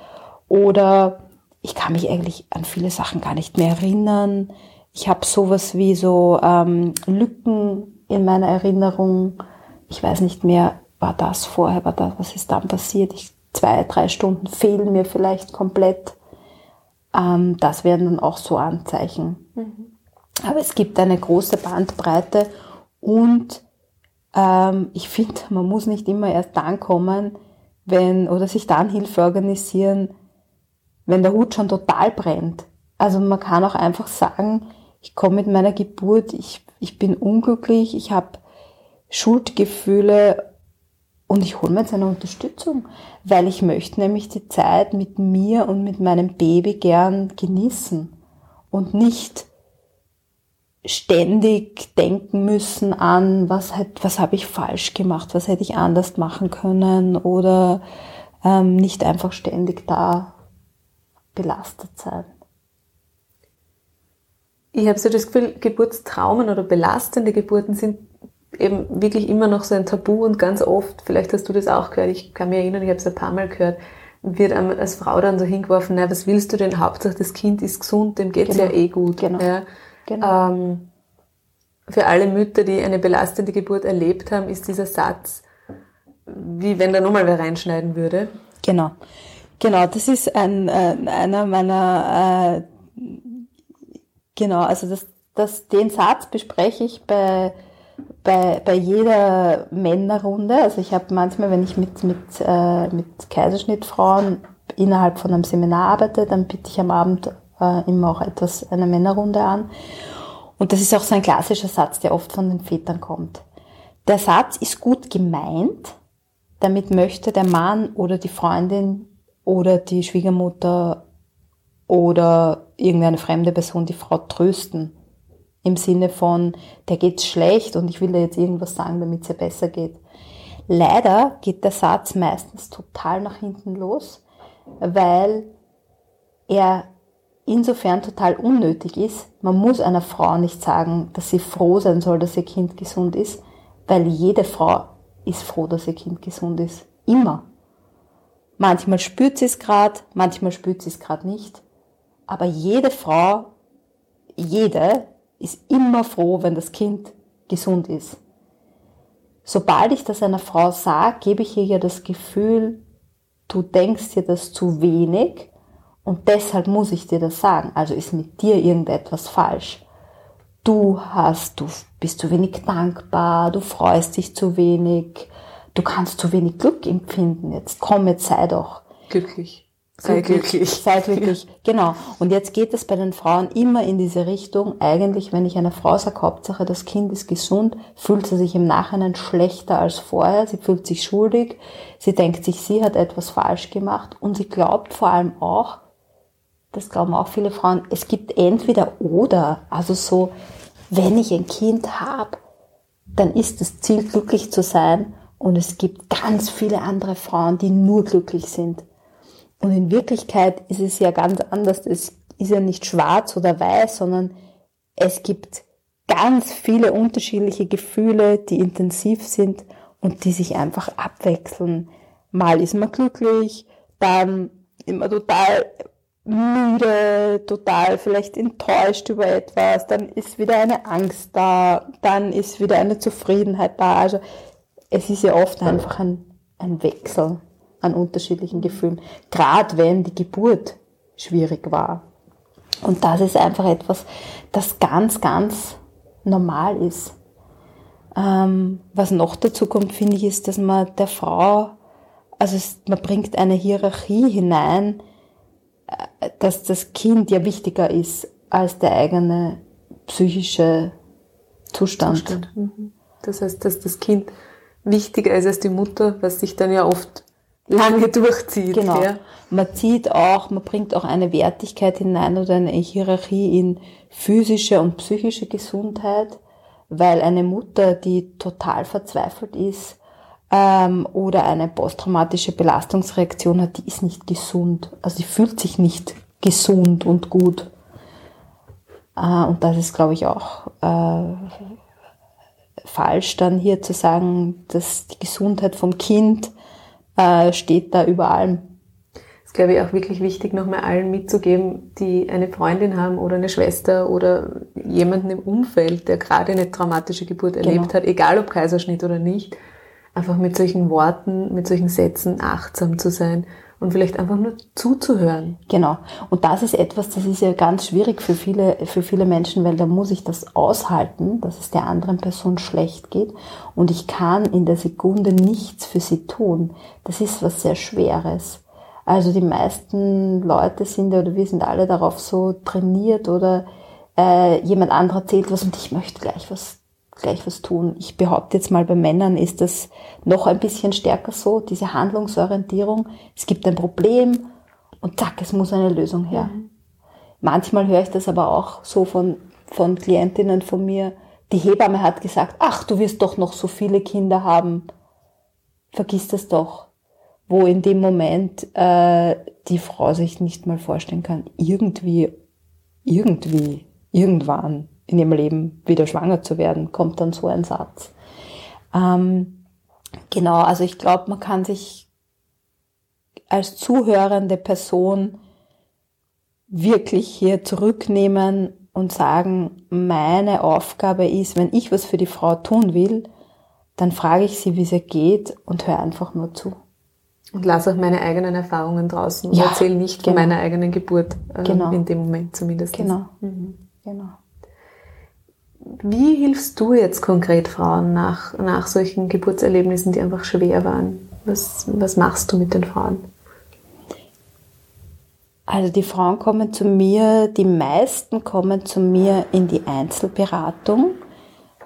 Oder ich kann mich eigentlich an viele Sachen gar nicht mehr erinnern. Ich habe sowas wie so ähm, Lücken in meiner Erinnerung. Ich weiß nicht mehr, war das vorher, war das, was ist dann passiert? Ich, zwei, drei Stunden fehlen mir vielleicht komplett. Ähm, das wären dann auch so Anzeichen. Mhm. Aber es gibt eine große Bandbreite und ähm, ich finde, man muss nicht immer erst dann kommen, wenn, oder sich dann Hilfe organisieren, wenn der Hut schon total brennt. Also man kann auch einfach sagen, ich komme mit meiner Geburt, ich, ich bin unglücklich, ich habe Schuldgefühle und ich hole mir jetzt eine Unterstützung, weil ich möchte nämlich die Zeit mit mir und mit meinem Baby gern genießen und nicht ständig denken müssen an, was, hat, was habe ich falsch gemacht, was hätte ich anders machen können oder ähm, nicht einfach ständig da belastet sein. Ich habe so das Gefühl, Geburtstraumen oder belastende Geburten sind eben wirklich immer noch so ein Tabu und ganz oft, vielleicht hast du das auch gehört, ich kann mich erinnern, ich habe es ein paar Mal gehört, wird einem als Frau dann so hingeworfen, na, was willst du denn? Hauptsache das Kind ist gesund, dem geht's genau. ja eh gut. Genau. Ja. Genau. Ähm, für alle Mütter, die eine belastende Geburt erlebt haben, ist dieser Satz, wie wenn da nochmal wer reinschneiden würde. Genau. Genau, das ist ein, äh, einer meiner, äh, genau, also das, das, den Satz bespreche ich bei, bei, bei jeder Männerrunde. Also ich habe manchmal, wenn ich mit, mit, äh, mit Kaiserschnittfrauen innerhalb von einem Seminar arbeite, dann biete ich am Abend äh, immer auch etwas, eine Männerrunde an. Und das ist auch so ein klassischer Satz, der oft von den Vätern kommt. Der Satz ist gut gemeint. Damit möchte der Mann oder die Freundin oder die Schwiegermutter oder irgendeine fremde Person die Frau trösten. Im Sinne von, der geht's schlecht und ich will dir jetzt irgendwas sagen, damit es ihr besser geht. Leider geht der Satz meistens total nach hinten los, weil er insofern total unnötig ist. Man muss einer Frau nicht sagen, dass sie froh sein soll, dass ihr Kind gesund ist, weil jede Frau ist froh, dass ihr Kind gesund ist. Immer. Manchmal spürt sie es gerade, manchmal spürt sie es gerade nicht. Aber jede Frau, jede, ist immer froh, wenn das Kind gesund ist. Sobald ich das einer Frau sage, gebe ich ihr ja das Gefühl, du denkst dir das zu wenig und deshalb muss ich dir das sagen. Also ist mit dir irgendetwas falsch. Du hast, du bist zu wenig dankbar, du freust dich zu wenig, du kannst zu wenig Glück empfinden. Jetzt komm, jetzt sei doch. Glücklich. Sei glücklich. Sei glücklich, genau. Und jetzt geht es bei den Frauen immer in diese Richtung. Eigentlich, wenn ich einer Frau sage, Hauptsache das Kind ist gesund, fühlt sie sich im Nachhinein schlechter als vorher. Sie fühlt sich schuldig. Sie denkt sich, sie hat etwas falsch gemacht. Und sie glaubt vor allem auch, das glauben auch viele Frauen, es gibt entweder oder. Also so, wenn ich ein Kind habe, dann ist das Ziel, glücklich zu sein. Und es gibt ganz viele andere Frauen, die nur glücklich sind. Und in Wirklichkeit ist es ja ganz anders. Es ist ja nicht schwarz oder weiß, sondern es gibt ganz viele unterschiedliche Gefühle, die intensiv sind und die sich einfach abwechseln. Mal ist man glücklich, dann immer total müde, total vielleicht enttäuscht über etwas, dann ist wieder eine Angst da, dann ist wieder eine Zufriedenheit da. Also es ist ja oft einfach ein, ein Wechsel an unterschiedlichen Gefühlen, gerade wenn die Geburt schwierig war. Und das ist einfach etwas, das ganz, ganz normal ist. Ähm, was noch dazu kommt, finde ich, ist, dass man der Frau, also es, man bringt eine Hierarchie hinein, dass das Kind ja wichtiger ist als der eigene psychische Zustand. Zustand. Mhm. Das heißt, dass das Kind wichtiger ist als die Mutter, was sich dann ja oft lange durchzieht. Genau. Ja. Man zieht auch, man bringt auch eine Wertigkeit hinein oder eine Hierarchie in physische und psychische Gesundheit, weil eine Mutter, die total verzweifelt ist ähm, oder eine posttraumatische Belastungsreaktion hat, die ist nicht gesund. Also die fühlt sich nicht gesund und gut. Äh, und das ist, glaube ich, auch äh, falsch, dann hier zu sagen, dass die Gesundheit vom Kind äh, steht da über allem. Ist, glaube ich, auch wirklich wichtig, nochmal allen mitzugeben, die eine Freundin haben oder eine Schwester oder jemanden im Umfeld, der gerade eine traumatische Geburt erlebt genau. hat, egal ob Kaiserschnitt oder nicht, einfach mit solchen Worten, mit solchen Sätzen achtsam zu sein und vielleicht einfach nur zuzuhören. Genau. Und das ist etwas, das ist ja ganz schwierig für viele, für viele Menschen, weil da muss ich das aushalten, dass es der anderen Person schlecht geht und ich kann in der Sekunde nichts für sie tun. Das ist was sehr Schweres. Also die meisten Leute sind oder wir sind alle darauf so trainiert oder äh, jemand anderer erzählt was und ich möchte gleich was gleich was tun. Ich behaupte jetzt mal, bei Männern ist das noch ein bisschen stärker so, diese Handlungsorientierung. Es gibt ein Problem und zack, es muss eine Lösung her. Mhm. Manchmal höre ich das aber auch so von, von Klientinnen von mir. Die Hebamme hat gesagt, ach, du wirst doch noch so viele Kinder haben. Vergiss das doch. Wo in dem Moment äh, die Frau sich nicht mal vorstellen kann, irgendwie, irgendwie, irgendwann in ihrem Leben wieder schwanger zu werden, kommt dann so ein Satz. Ähm, genau, also ich glaube, man kann sich als zuhörende Person wirklich hier zurücknehmen und sagen, meine Aufgabe ist, wenn ich was für die Frau tun will, dann frage ich sie, wie es ihr geht und höre einfach nur zu. Und lasse auch meine eigenen Erfahrungen draußen und ja, erzähle nicht genau. von meiner eigenen Geburt, äh, genau. in dem Moment zumindest. Genau. Mhm. genau. Wie hilfst du jetzt konkret Frauen nach, nach solchen Geburtserlebnissen, die einfach schwer waren? Was, was machst du mit den Frauen? Also die Frauen kommen zu mir, die meisten kommen zu mir in die Einzelberatung,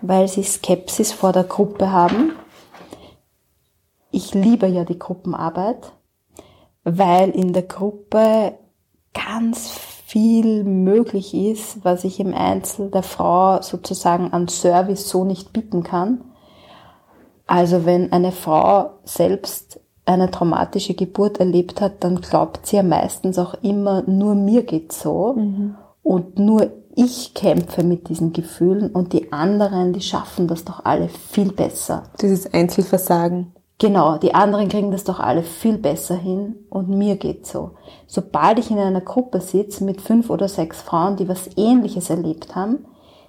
weil sie Skepsis vor der Gruppe haben. Ich liebe ja die Gruppenarbeit, weil in der Gruppe ganz viel möglich ist, was ich im Einzel der Frau sozusagen an Service so nicht bieten kann. Also wenn eine Frau selbst eine traumatische Geburt erlebt hat, dann glaubt sie ja meistens auch immer, nur mir geht's so mhm. und nur ich kämpfe mit diesen Gefühlen und die anderen, die schaffen das doch alle viel besser. Dieses Einzelversagen. Genau, die anderen kriegen das doch alle viel besser hin und mir geht's so. Sobald ich in einer Gruppe sitze mit fünf oder sechs Frauen, die was ähnliches erlebt haben,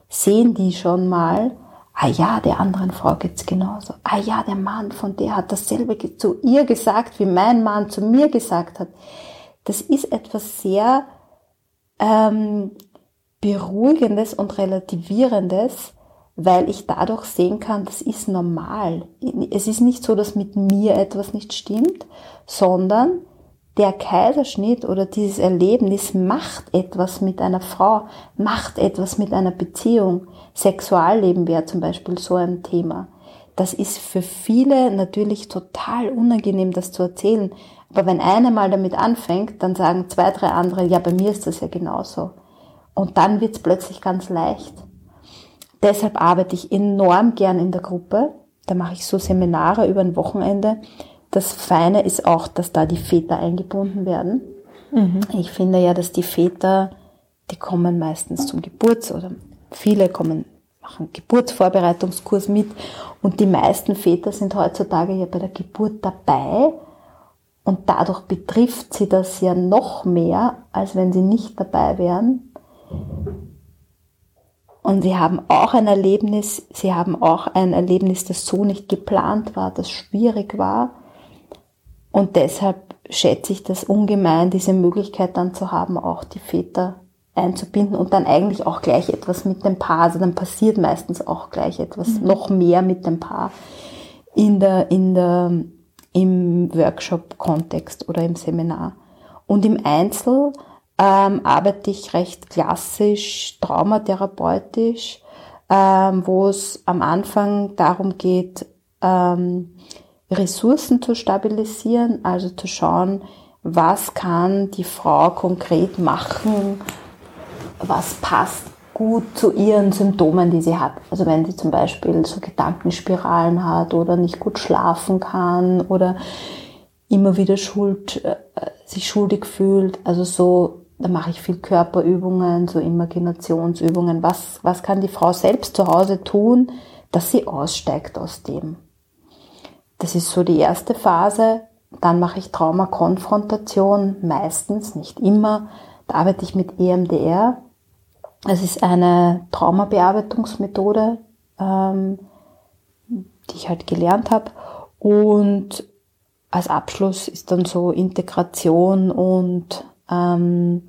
sehen die schon mal, ah ja, der anderen Frau geht's genauso. Ah ja, der Mann von der hat dasselbe zu ihr gesagt, wie mein Mann zu mir gesagt hat. Das ist etwas sehr ähm, Beruhigendes und Relativierendes, weil ich dadurch sehen kann, das ist normal. Es ist nicht so, dass mit mir etwas nicht stimmt, sondern der Kaiserschnitt oder dieses Erlebnis macht etwas mit einer Frau, macht etwas mit einer Beziehung. Sexualleben wäre zum Beispiel so ein Thema. Das ist für viele natürlich total unangenehm, das zu erzählen. Aber wenn einer mal damit anfängt, dann sagen zwei, drei andere, ja, bei mir ist das ja genauso. Und dann wird es plötzlich ganz leicht. Deshalb arbeite ich enorm gern in der Gruppe. Da mache ich so Seminare über ein Wochenende das Feine ist auch, dass da die Väter eingebunden werden. Mhm. Ich finde ja, dass die Väter, die kommen meistens zum Geburts- oder viele kommen, machen Geburtsvorbereitungskurs mit und die meisten Väter sind heutzutage ja bei der Geburt dabei und dadurch betrifft sie das ja noch mehr, als wenn sie nicht dabei wären. Und sie haben auch ein Erlebnis, sie haben auch ein Erlebnis, das so nicht geplant war, das schwierig war. Und deshalb schätze ich das ungemein, diese Möglichkeit dann zu haben, auch die Väter einzubinden und dann eigentlich auch gleich etwas mit dem Paar. Also dann passiert meistens auch gleich etwas, mhm. noch mehr mit dem Paar in der, in der, im Workshop-Kontext oder im Seminar. Und im Einzel ähm, arbeite ich recht klassisch, traumatherapeutisch, ähm, wo es am Anfang darum geht, ähm, Ressourcen zu stabilisieren, also zu schauen, was kann die Frau konkret machen, was passt gut zu ihren Symptomen, die sie hat. Also wenn sie zum Beispiel so Gedankenspiralen hat oder nicht gut schlafen kann oder immer wieder schuld, äh, sich schuldig fühlt. Also so, da mache ich viel Körperübungen, so Imaginationsübungen. Was, was kann die Frau selbst zu Hause tun, dass sie aussteigt aus dem? Das ist so die erste Phase. Dann mache ich Traumakonfrontation, meistens, nicht immer. Da arbeite ich mit EMDR. Es ist eine Traumabearbeitungsmethode, ähm, die ich halt gelernt habe. Und als Abschluss ist dann so Integration und ähm,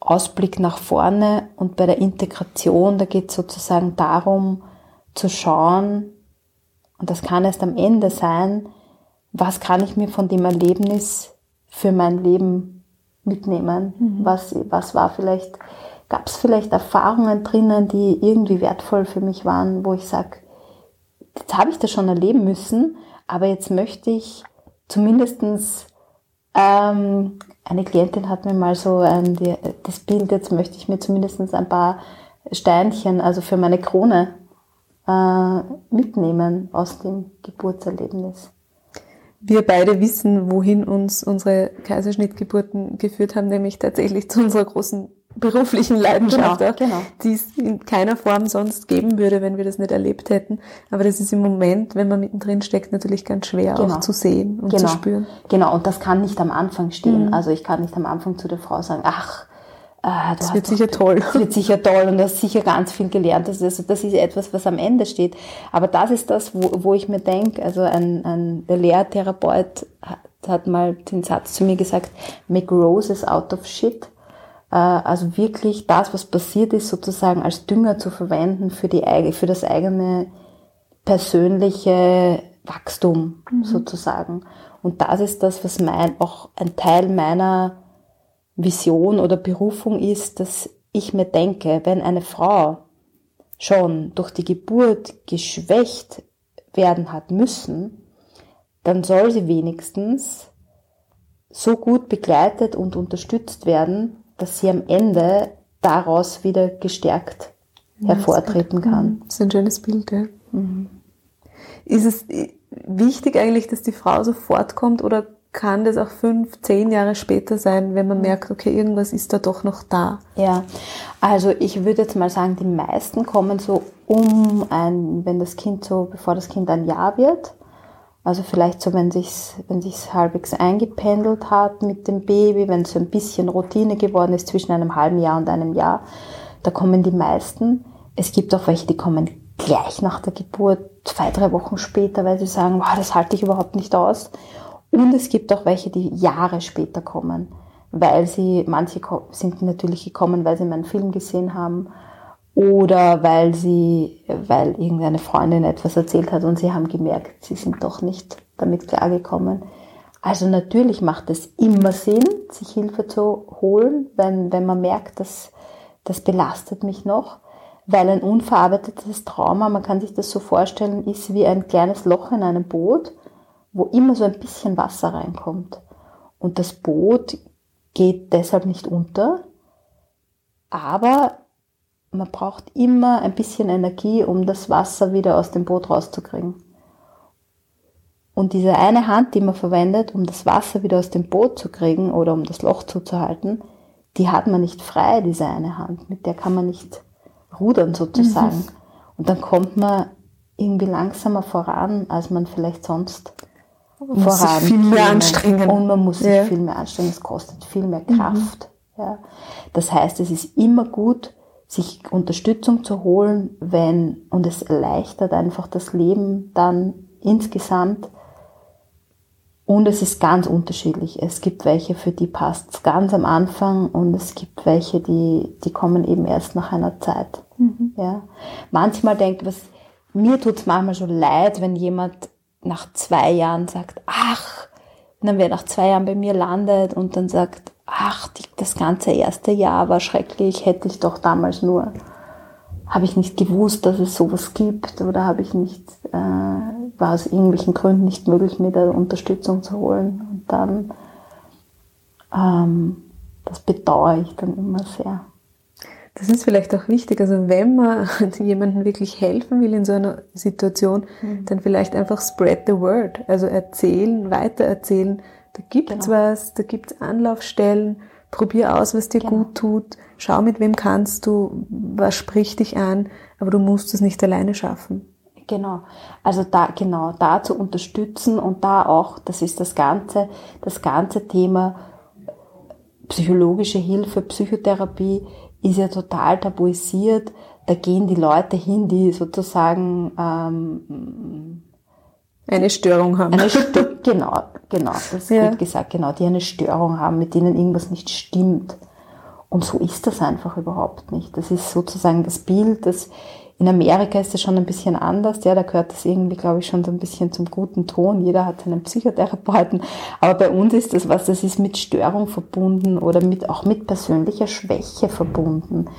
Ausblick nach vorne. Und bei der Integration, da geht es sozusagen darum zu schauen, und das kann erst am Ende sein, was kann ich mir von dem Erlebnis für mein Leben mitnehmen? Mhm. Was, was war vielleicht, gab es vielleicht Erfahrungen drinnen, die irgendwie wertvoll für mich waren, wo ich sage, jetzt habe ich das schon erleben müssen, aber jetzt möchte ich zumindestens ähm, eine Klientin hat mir mal so ein, die, das Bild, jetzt möchte ich mir zumindestens ein paar Steinchen, also für meine Krone äh, mitnehmen aus dem Geburtserlebnis. Wir beide wissen, wohin uns unsere Kaiserschnittgeburten geführt haben, nämlich tatsächlich zu unserer großen beruflichen Leidenschaft, genau, genau. die es in keiner Form sonst geben würde, wenn wir das nicht erlebt hätten. Aber das ist im Moment, wenn man mittendrin steckt, natürlich ganz schwer genau. auch zu sehen und genau. zu spüren. Genau, und das kann nicht am Anfang stehen. Mhm. Also ich kann nicht am Anfang zu der Frau sagen, ach, Ah, das wird sicher toll. Das wird sicher toll und du hast sicher ganz viel gelernt. Also das, das ist etwas, was am Ende steht. Aber das ist das, wo, wo ich mir denke, also ein, ein, der Lehrtherapeut hat, hat mal den Satz zu mir gesagt, make roses out of shit. Äh, also wirklich das, was passiert ist, sozusagen als Dünger zu verwenden für, die, für das eigene persönliche Wachstum mhm. sozusagen. Und das ist das, was mein, auch ein Teil meiner Vision oder Berufung ist, dass ich mir denke, wenn eine Frau schon durch die Geburt geschwächt werden hat müssen, dann soll sie wenigstens so gut begleitet und unterstützt werden, dass sie am Ende daraus wieder gestärkt hervortreten kann. Das ist ein schönes Bild, ja. Mhm. Ist es wichtig eigentlich, dass die Frau sofort kommt oder kann das auch fünf, zehn Jahre später sein, wenn man mhm. merkt, okay, irgendwas ist da doch noch da? Ja, also ich würde jetzt mal sagen, die meisten kommen so um ein, wenn das Kind so, bevor das Kind ein Jahr wird. Also vielleicht so, wenn sich's, wenn sich's halbwegs eingependelt hat mit dem Baby, wenn es so ein bisschen Routine geworden ist zwischen einem halben Jahr und einem Jahr, da kommen die meisten. Es gibt auch welche, die kommen gleich nach der Geburt, zwei, drei Wochen später, weil sie sagen, wow, das halte ich überhaupt nicht aus. Und es gibt auch welche, die Jahre später kommen, weil sie, manche sind natürlich gekommen, weil sie meinen Film gesehen haben oder weil sie, weil irgendeine Freundin etwas erzählt hat und sie haben gemerkt, sie sind doch nicht damit klargekommen. Also natürlich macht es immer Sinn, sich Hilfe zu holen, wenn, wenn man merkt, dass das belastet mich noch, weil ein unverarbeitetes Trauma, man kann sich das so vorstellen, ist wie ein kleines Loch in einem Boot wo immer so ein bisschen Wasser reinkommt. Und das Boot geht deshalb nicht unter, aber man braucht immer ein bisschen Energie, um das Wasser wieder aus dem Boot rauszukriegen. Und diese eine Hand, die man verwendet, um das Wasser wieder aus dem Boot zu kriegen oder um das Loch zuzuhalten, die hat man nicht frei, diese eine Hand. Mit der kann man nicht rudern sozusagen. Mhm. Und dann kommt man irgendwie langsamer voran, als man vielleicht sonst man muss sich viel mehr anstrengen. Und man muss sich ja. viel mehr anstrengen. Es kostet viel mehr Kraft. Mhm. Ja. Das heißt, es ist immer gut, sich Unterstützung zu holen, wenn, und es erleichtert einfach das Leben dann insgesamt. Und es ist ganz unterschiedlich. Es gibt welche, für die passt es ganz am Anfang und es gibt welche, die, die kommen eben erst nach einer Zeit. Mhm. Ja. Manchmal denke ich, mir tut es manchmal schon leid, wenn jemand nach zwei Jahren sagt, ach, dann wer nach zwei Jahren bei mir landet und dann sagt, ach, das ganze erste Jahr war schrecklich, hätte ich doch damals nur, habe ich nicht gewusst, dass es sowas gibt oder habe ich nicht, äh, war aus irgendwelchen Gründen nicht möglich, mir da Unterstützung zu holen. Und dann, ähm, das bedauere ich dann immer sehr. Das ist vielleicht auch wichtig. Also wenn man jemandem wirklich helfen will in so einer Situation, mhm. dann vielleicht einfach spread the word. Also erzählen, weitererzählen. Da gibt's genau. was, da gibt's Anlaufstellen. Probier aus, was dir genau. gut tut. Schau, mit wem kannst du, was spricht dich an. Aber du musst es nicht alleine schaffen. Genau. Also da, genau, da zu unterstützen und da auch, das ist das ganze, das ganze Thema psychologische Hilfe, Psychotherapie ist ja total tabuisiert. Da gehen die Leute hin, die sozusagen ähm, eine Störung haben. Eine Stö genau, genau, das ja. wird gesagt, genau, die eine Störung haben, mit denen irgendwas nicht stimmt. Und so ist das einfach überhaupt nicht. Das ist sozusagen das Bild, das in Amerika ist das schon ein bisschen anders, ja, da gehört das irgendwie, glaube ich, schon so ein bisschen zum guten Ton. Jeder hat seinen Psychotherapeuten. Aber bei uns ist das was, das ist mit Störung verbunden oder mit, auch mit persönlicher Schwäche verbunden.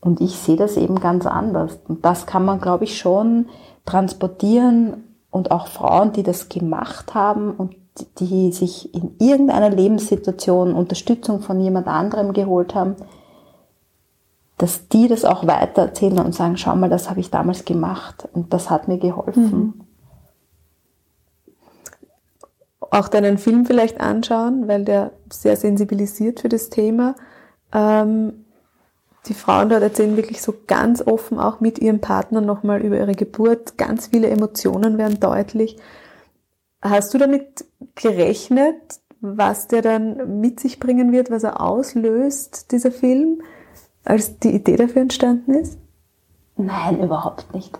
Und ich sehe das eben ganz anders. Und das kann man, glaube ich, schon transportieren und auch Frauen, die das gemacht haben und die sich in irgendeiner Lebenssituation Unterstützung von jemand anderem geholt haben, dass die das auch weitererzählen und sagen, schau mal, das habe ich damals gemacht und das hat mir geholfen. Mhm. Auch deinen Film vielleicht anschauen, weil der sehr sensibilisiert für das Thema. Ähm, die Frauen dort erzählen wirklich so ganz offen auch mit ihrem Partner nochmal über ihre Geburt. Ganz viele Emotionen werden deutlich. Hast du damit gerechnet, was der dann mit sich bringen wird, was er auslöst, dieser Film? Als die Idee dafür entstanden ist? Nein, überhaupt nicht.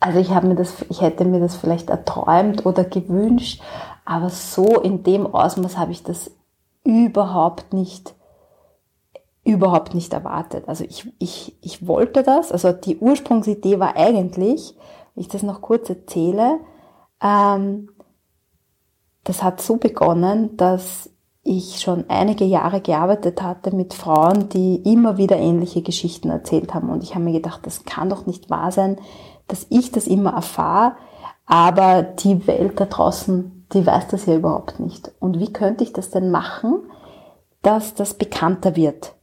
Also ich habe mir das, ich hätte mir das vielleicht erträumt oder gewünscht, aber so in dem Ausmaß habe ich das überhaupt nicht, überhaupt nicht erwartet. Also ich, ich, ich wollte das, also die Ursprungsidee war eigentlich, wenn ich das noch kurz erzähle, ähm, das hat so begonnen, dass ich schon einige Jahre gearbeitet hatte mit Frauen, die immer wieder ähnliche Geschichten erzählt haben. Und ich habe mir gedacht, das kann doch nicht wahr sein, dass ich das immer erfahre, aber die Welt da draußen, die weiß das ja überhaupt nicht. Und wie könnte ich das denn machen, dass das bekannter wird?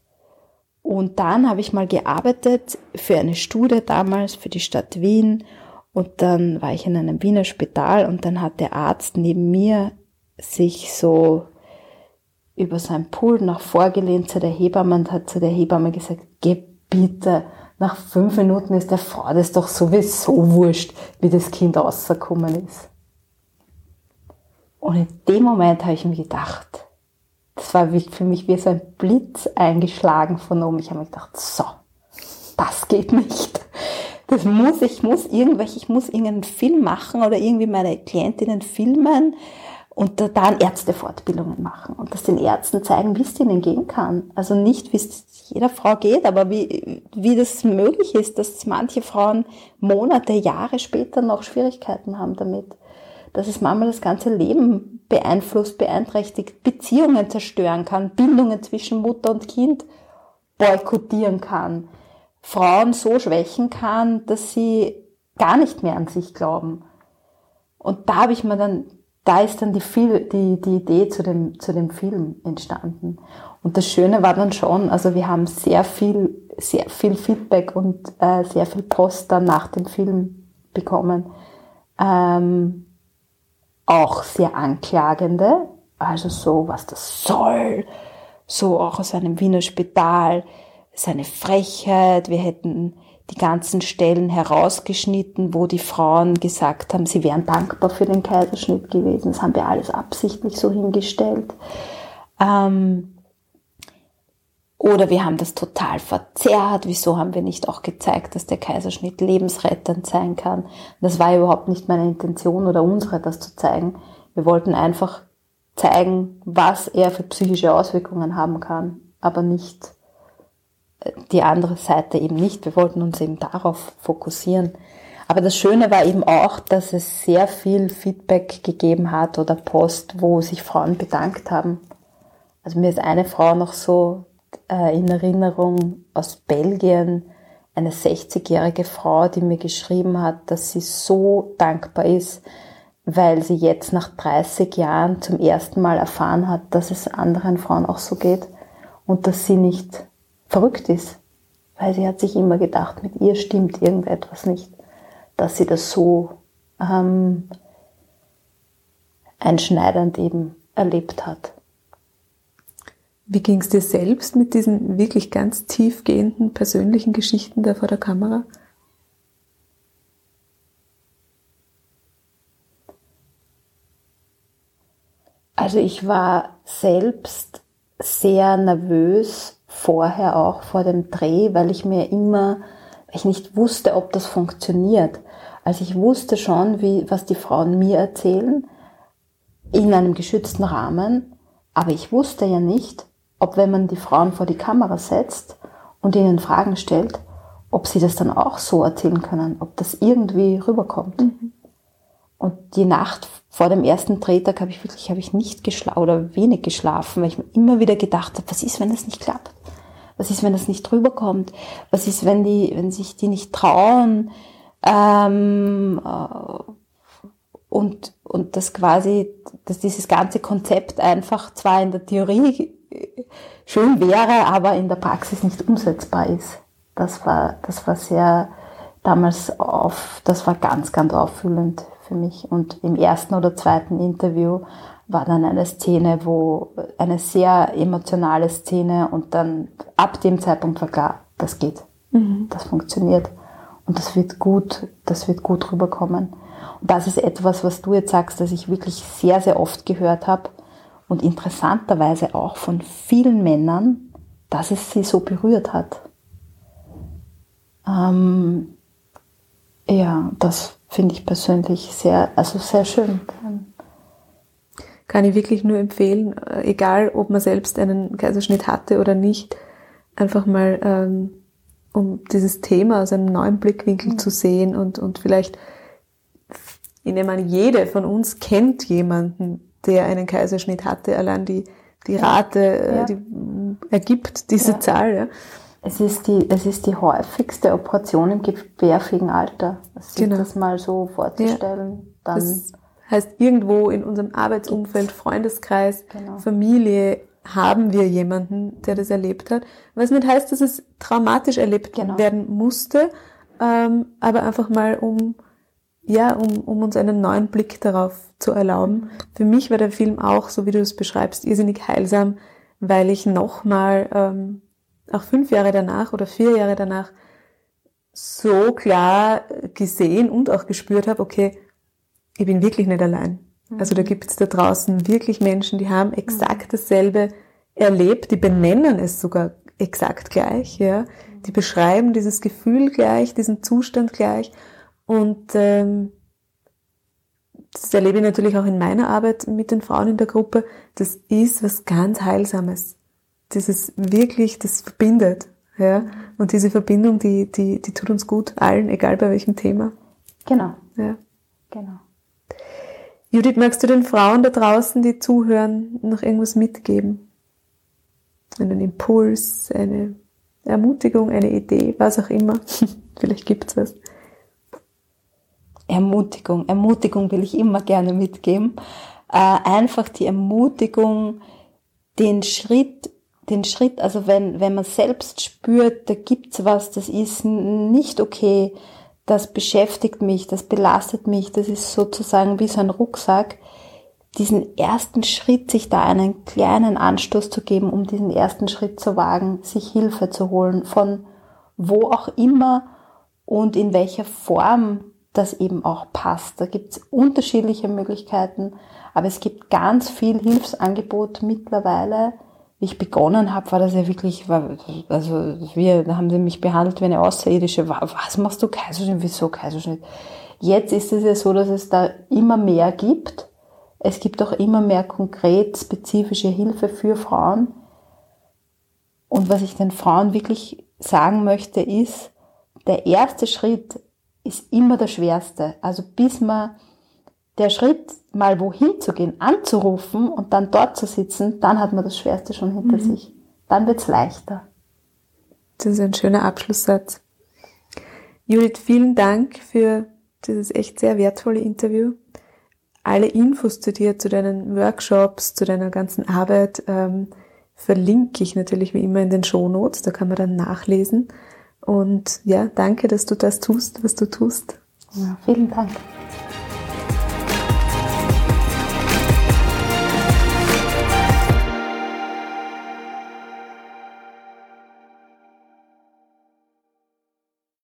Und dann habe ich mal gearbeitet für eine Studie damals für die Stadt Wien und dann war ich in einem Wiener Spital und dann hat der Arzt neben mir sich so über sein Pool nach vorgelehnt zu der Hebamme und hat zu der Hebamme gesagt, geh bitte, nach fünf Minuten ist der Frau das doch sowieso wurscht, wie das Kind rausgekommen ist. Und in dem Moment habe ich mir gedacht, das war für mich wie so ein Blitz eingeschlagen von oben. Ich habe mir gedacht, so, das geht nicht. Das muss, ich muss irgendwelche, ich muss irgendeinen Film machen oder irgendwie meine Klientinnen filmen und dann Ärztefortbildungen machen und das den Ärzten zeigen, wie es ihnen gehen kann. Also nicht, wie es jeder Frau geht, aber wie, wie das möglich ist, dass manche Frauen Monate, Jahre später noch Schwierigkeiten haben damit. Dass es manchmal das ganze Leben beeinflusst, beeinträchtigt, Beziehungen zerstören kann, Bindungen zwischen Mutter und Kind boykottieren kann, Frauen so schwächen kann, dass sie gar nicht mehr an sich glauben. Und da habe ich mir dann da ist dann die, die, die Idee zu dem, zu dem Film entstanden. Und das Schöne war dann schon, also wir haben sehr viel, sehr viel Feedback und äh, sehr viel Post dann nach dem Film bekommen. Ähm, auch sehr anklagende, also so, was das soll, so auch aus einem Wiener Spital, seine Frechheit, wir hätten die ganzen Stellen herausgeschnitten, wo die Frauen gesagt haben, sie wären dankbar für den Kaiserschnitt gewesen. Das haben wir alles absichtlich so hingestellt. Ähm, oder wir haben das total verzerrt. Wieso haben wir nicht auch gezeigt, dass der Kaiserschnitt lebensrettend sein kann? Das war überhaupt nicht meine Intention oder unsere, das zu zeigen. Wir wollten einfach zeigen, was er für psychische Auswirkungen haben kann, aber nicht die andere Seite eben nicht. Wir wollten uns eben darauf fokussieren. Aber das Schöne war eben auch, dass es sehr viel Feedback gegeben hat oder Post, wo sich Frauen bedankt haben. Also mir ist eine Frau noch so äh, in Erinnerung aus Belgien, eine 60-jährige Frau, die mir geschrieben hat, dass sie so dankbar ist, weil sie jetzt nach 30 Jahren zum ersten Mal erfahren hat, dass es anderen Frauen auch so geht und dass sie nicht verrückt ist, weil sie hat sich immer gedacht, mit ihr stimmt irgendetwas nicht, dass sie das so ähm, einschneidend eben erlebt hat. Wie ging es dir selbst mit diesen wirklich ganz tiefgehenden persönlichen Geschichten da vor der Kamera? Also ich war selbst sehr nervös vorher auch vor dem Dreh, weil ich mir immer, ich nicht wusste, ob das funktioniert. Also ich wusste schon, wie, was die Frauen mir erzählen, in einem geschützten Rahmen, aber ich wusste ja nicht, ob wenn man die Frauen vor die Kamera setzt und ihnen Fragen stellt, ob sie das dann auch so erzählen können, ob das irgendwie rüberkommt. Mhm. Und die Nacht vor dem ersten Drehtag habe ich wirklich, habe ich nicht geschlafen oder wenig geschlafen, weil ich mir immer wieder gedacht habe, was ist, wenn das nicht klappt? Was ist, wenn das nicht rüberkommt? Was ist, wenn die, wenn sich die nicht trauen? Ähm, äh, und, und das quasi, dass dieses ganze Konzept einfach zwar in der Theorie schön wäre, aber in der Praxis nicht umsetzbar ist. Das war, das war sehr damals auf, das war ganz, ganz auffüllend für mich. Und im ersten oder zweiten Interview war dann eine Szene, wo eine sehr emotionale Szene und dann ab dem Zeitpunkt war klar, das geht, mhm. das funktioniert und das wird gut, das wird gut rüberkommen. Und das ist etwas, was du jetzt sagst, das ich wirklich sehr, sehr oft gehört habe und interessanterweise auch von vielen Männern, dass es sie so berührt hat. Ähm, ja, das finde ich persönlich sehr, also sehr schön kann ich wirklich nur empfehlen, äh, egal ob man selbst einen Kaiserschnitt hatte oder nicht, einfach mal ähm, um dieses Thema aus einem neuen Blickwinkel mhm. zu sehen und, und vielleicht, ich nehme an, jede von uns kennt jemanden, der einen Kaiserschnitt hatte. Allein die, die Rate, äh, ja. die ergibt diese ja. Zahl. Ja. Es ist, die, es ist die häufigste Operation im gebärfähigen Alter. Sich genau. das mal so vorzustellen, dann. Das heißt, irgendwo in unserem Arbeitsumfeld, Freundeskreis, genau. Familie haben wir jemanden, der das erlebt hat. Was nicht heißt, dass es traumatisch erlebt genau. werden musste, ähm, aber einfach mal um, ja, um, um uns einen neuen Blick darauf zu erlauben. Für mich war der Film auch, so wie du es beschreibst, irrsinnig heilsam, weil ich nochmal, ähm, auch fünf Jahre danach oder vier Jahre danach, so klar gesehen und auch gespürt habe, okay, ich bin wirklich nicht allein. Also da mhm. gibt es da draußen wirklich Menschen, die haben exakt mhm. dasselbe erlebt, die benennen es sogar exakt gleich, ja. Die beschreiben dieses Gefühl gleich, diesen Zustand gleich. Und ähm, das erlebe ich natürlich auch in meiner Arbeit mit den Frauen in der Gruppe. Das ist was ganz Heilsames. Das ist wirklich, das verbindet. Ja? Und diese Verbindung, die, die, die tut uns gut, allen, egal bei welchem Thema. Genau. Ja. Genau. Judith, magst du den Frauen da draußen, die zuhören, noch irgendwas mitgeben? Einen Impuls, eine Ermutigung, eine Idee, was auch immer. Vielleicht gibt's was. Ermutigung. Ermutigung will ich immer gerne mitgeben. Äh, einfach die Ermutigung, den Schritt, den Schritt, also wenn, wenn man selbst spürt, da gibt's was, das ist nicht okay, das beschäftigt mich, das belastet mich, das ist sozusagen wie so ein Rucksack, diesen ersten Schritt, sich da einen kleinen Anstoß zu geben, um diesen ersten Schritt zu wagen, sich Hilfe zu holen, von wo auch immer und in welcher Form das eben auch passt. Da gibt es unterschiedliche Möglichkeiten, aber es gibt ganz viel Hilfsangebot mittlerweile, ich begonnen habe, war das ja wirklich, also wir, da haben sie mich behandelt wie eine Außerirdische. Was machst du Kaiserschnitt? Wieso Kaiserschnitt? Jetzt ist es ja so, dass es da immer mehr gibt. Es gibt auch immer mehr konkret spezifische Hilfe für Frauen. Und was ich den Frauen wirklich sagen möchte, ist, der erste Schritt ist immer der schwerste. Also bis man der Schritt, mal wohin zu gehen, anzurufen und dann dort zu sitzen, dann hat man das Schwerste schon hinter mhm. sich. Dann wird's leichter. Das ist ein schöner Abschlusssatz. Judith, vielen Dank für dieses echt sehr wertvolle Interview. Alle Infos zu dir, zu deinen Workshops, zu deiner ganzen Arbeit ähm, verlinke ich natürlich wie immer in den Show Notes. Da kann man dann nachlesen. Und ja, danke, dass du das tust, was du tust. Ja, vielen Dank.